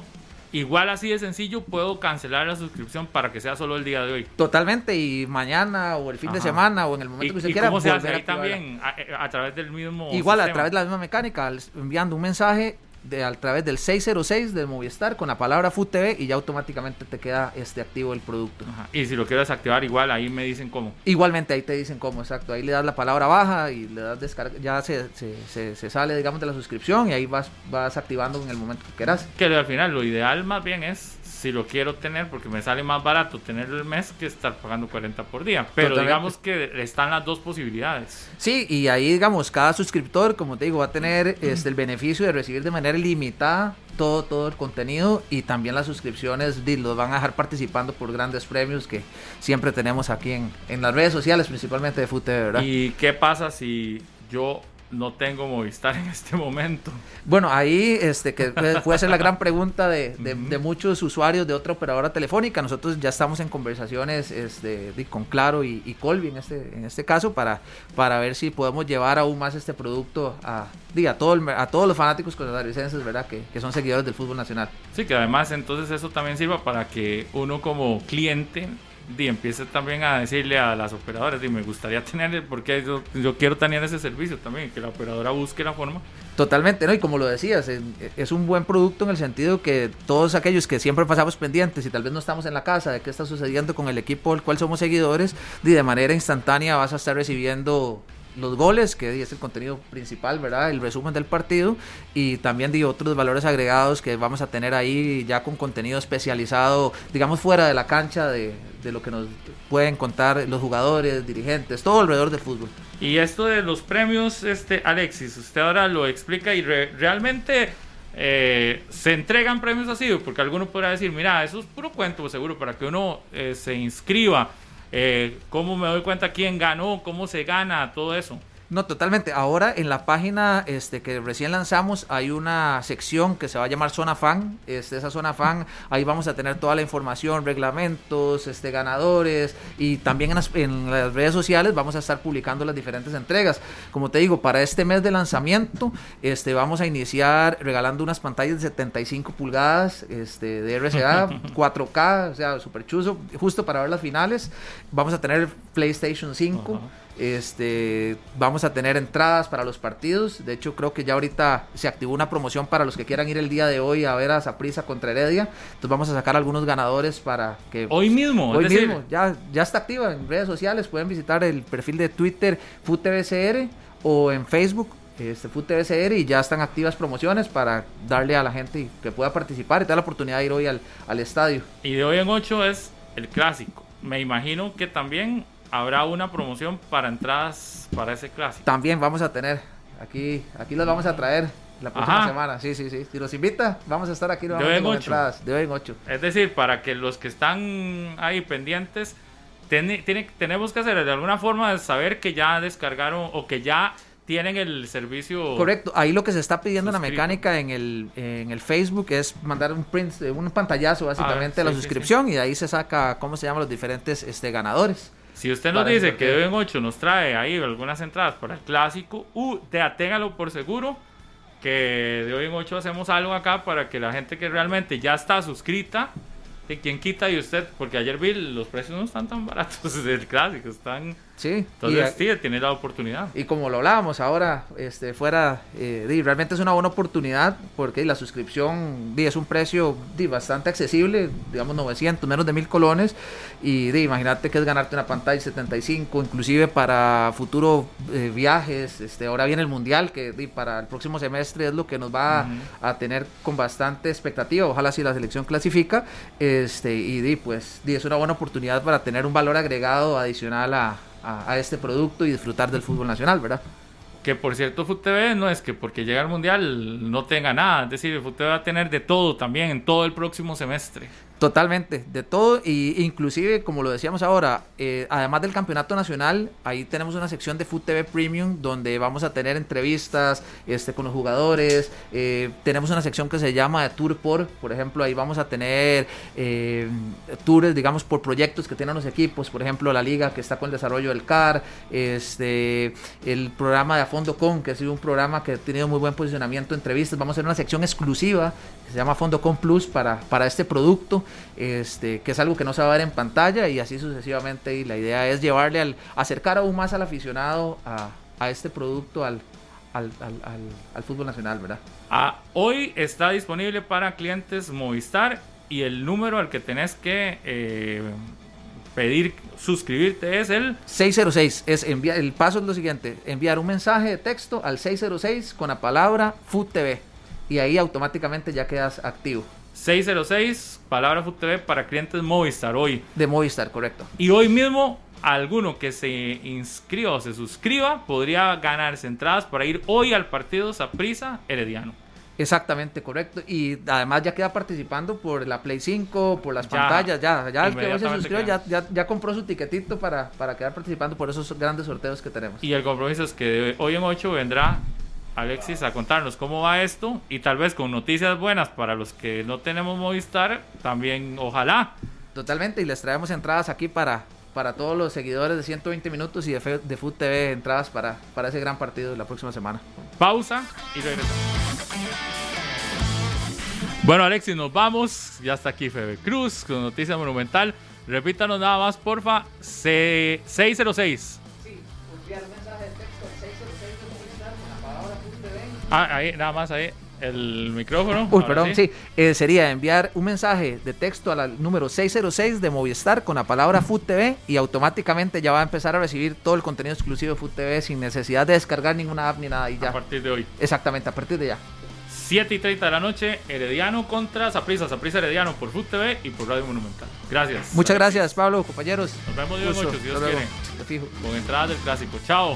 Igual así de sencillo puedo cancelar la suscripción para que sea solo el día de hoy. Totalmente, y mañana o el fin Ajá. de semana o en el momento que usted quiera. ¿Cómo se hace ahí también? A, a, través del mismo. Igual, sistema. a través de la misma mecánica, enviando un mensaje de, a través del 606 de Movistar con la palabra Food TV y ya automáticamente te queda este activo el producto. Ajá. Y si lo quieres activar igual, ahí me dicen cómo. Igualmente ahí te dicen cómo, exacto. Ahí le das la palabra baja y le das descarga, ya se, se, se, se sale digamos de la suscripción y ahí vas, vas activando en el momento que quieras. Que al final lo ideal más bien es si lo quiero tener porque me sale más barato tener el mes que estar pagando 40 por día. Pero Totalmente. digamos que están las dos posibilidades. Sí, y ahí digamos, cada suscriptor, como te digo, va a tener este, el beneficio de recibir de manera ilimitada todo, todo el contenido y también las suscripciones los van a dejar participando por grandes premios que siempre tenemos aquí en, en las redes sociales, principalmente de FUTE, ¿verdad? ¿Y qué pasa si yo no tengo Movistar en este momento. Bueno, ahí este que puede ser la gran pregunta de, de, uh -huh. de, muchos usuarios de otra operadora telefónica. Nosotros ya estamos en conversaciones este, con Claro y, y, Colby en este, en este caso para, para ver si podemos llevar aún más este producto a, a, todo el, a todos los fanáticos costarricenses, ¿verdad? Que, que son seguidores del fútbol nacional. Sí, que además entonces eso también sirva para que uno como cliente y empiece también a decirle a las operadoras y me gustaría tener porque yo, yo, quiero tener ese servicio también que la operadora busque la forma. Totalmente no y como lo decías es un buen producto en el sentido que todos aquellos que siempre pasamos pendientes y tal vez no estamos en la casa de qué está sucediendo con el equipo del cual somos seguidores y de manera instantánea vas a estar recibiendo los goles, que es el contenido principal, ¿verdad? El resumen del partido y también de otros valores agregados que vamos a tener ahí ya con contenido especializado, digamos fuera de la cancha de, de lo que nos pueden contar los jugadores, dirigentes, todo alrededor del fútbol. Y esto de los premios, este Alexis, usted ahora lo explica y re, realmente eh, se entregan premios así, porque alguno podrá decir, mira, eso es puro cuento, seguro, para que uno eh, se inscriba eh, cómo me doy cuenta quién ganó, cómo se gana, todo eso. No, totalmente. Ahora en la página este, que recién lanzamos hay una sección que se va a llamar Zona Fan. Este, esa Zona Fan, ahí vamos a tener toda la información, reglamentos, este, ganadores y también en las, en las redes sociales vamos a estar publicando las diferentes entregas. Como te digo, para este mes de lanzamiento este, vamos a iniciar regalando unas pantallas de 75 pulgadas este, de RCA, 4K, o sea, super chuzo, justo para ver las finales. Vamos a tener PlayStation 5. Uh -huh. Este, vamos a tener entradas para los partidos. De hecho, creo que ya ahorita se activó una promoción para los que quieran ir el día de hoy a ver a Saprisa contra Heredia. Entonces vamos a sacar algunos ganadores para que hoy mismo, hoy mismo ya ya está activa en redes sociales. Pueden visitar el perfil de Twitter FUTVCR o en Facebook este FUTVCR y ya están activas promociones para darle a la gente que pueda participar y tener la oportunidad de ir hoy al, al estadio. Y de hoy en 8 es el clásico. Me imagino que también habrá una promoción para entradas para ese clásico. También vamos a tener, aquí, aquí los vamos a traer la próxima Ajá. semana. Sí, sí, sí. Si nos invita, vamos a estar aquí de hoy en ocho. entradas. De hoy en 8. Es decir, para que los que están ahí pendientes, ten, tiene, tenemos que hacer de alguna forma de saber que ya descargaron o que ya tienen el servicio. Correcto, ahí lo que se está pidiendo en la mecánica en el, en el Facebook es mandar un print, un pantallazo básicamente ah, sí, de la suscripción sí, sí. y de ahí se saca cómo se llaman los diferentes este, ganadores. Si usted nos dice que de en 8 nos trae ahí algunas entradas para el clásico, uh, te aténgalo por seguro que de hoy en 8 hacemos algo acá para que la gente que realmente ya está suscrita, de quien quita y usted, porque ayer vi los precios no están tan baratos del clásico, están... Sí, Entonces, y, sí, tiene la oportunidad. y como lo hablábamos ahora, este, fuera, eh, realmente es una buena oportunidad porque la suscripción di, es un precio di, bastante accesible, digamos 900, menos de mil colones. Y imagínate que es ganarte una pantalla 75, inclusive para futuros eh, viajes. Este, ahora viene el mundial, que di, para el próximo semestre es lo que nos va a, a tener con bastante expectativa. Ojalá si la selección clasifica. Este, y di, pues di, es una buena oportunidad para tener un valor agregado adicional a, a- este producto y disfrutar del fútbol nacional, ¿verdad? Que por cierto, FUTV no es que porque llega al mundial no tenga nada, es decir, FUTV va a tener de todo también en todo el próximo semestre. Totalmente, de todo, y inclusive, como lo decíamos ahora, eh, además del campeonato nacional, ahí tenemos una sección de Food TV Premium donde vamos a tener entrevistas este, con los jugadores, eh, tenemos una sección que se llama Tour por, por ejemplo, ahí vamos a tener eh, tours, digamos, por proyectos que tienen los equipos, por ejemplo, la liga que está con el desarrollo del CAR, este, el programa de A Fondo Con, que ha sido un programa que ha tenido muy buen posicionamiento, entrevistas, vamos a hacer una sección exclusiva que se llama Fondo Con Plus para, para este producto, este, que es algo que no se va a ver en pantalla y así sucesivamente. Y la idea es llevarle al, acercar aún más al aficionado a, a este producto, al, al, al- al- fútbol nacional, ¿verdad? Ah, hoy está disponible para clientes Movistar y el número al que tenés que eh, pedir suscribirte es el 606 es enviar, el paso es lo siguiente, enviar un mensaje de texto al 606 con la palabra Food TV y ahí automáticamente ya quedas activo 606, palabra FUTV para clientes Movistar hoy. de Movistar, correcto. Y hoy mismo, alguno que se inscriba o se suscriba podría ganarse entradas para ir hoy al partido Saprisa Herediano. Exactamente, correcto. Y además ya queda participando por la Play 5, por las Ya, pantallas, ya, ya el que hoy se suscribió ya, ya, ya compró su tiquetito para, para quedar participando por esos grandes sorteos que tenemos. Y el compromiso es que de hoy en 8 vendrá Alexis a contarnos cómo va esto y tal vez con noticias buenas para los que no tenemos Movistar, también ojalá. Totalmente, y les traemos entradas aquí para, para todos los seguidores de 120 minutos y de, Fe- de Food TV, entradas para, para ese gran partido de la próxima semana. Pausa y regresamos. Bueno, Alexis, nos vamos. Ya está aquí Febe Cruz con Noticia Monumental. Repítanos nada más, porfa. C 606. Ah, ahí, nada más ahí. El micrófono. Uy, perdón, sí. Eh, sería enviar un mensaje de texto al número 606 de Movistar con la palabra Food TV y automáticamente ya va a empezar a recibir todo el contenido exclusivo de Food TV sin necesidad de descargar ninguna app ni nada y A ya. partir de hoy. Exactamente, a partir de ya. 7 y 30 de la noche, Herediano contra Saprisa. Saprisa Herediano por Food TV y por Radio Monumental. Gracias. Muchas gracias, Pablo, compañeros. Nos vemos Dios Gusto. mucho, si Dios quiere. Fijo. Con entradas del clásico. Chao.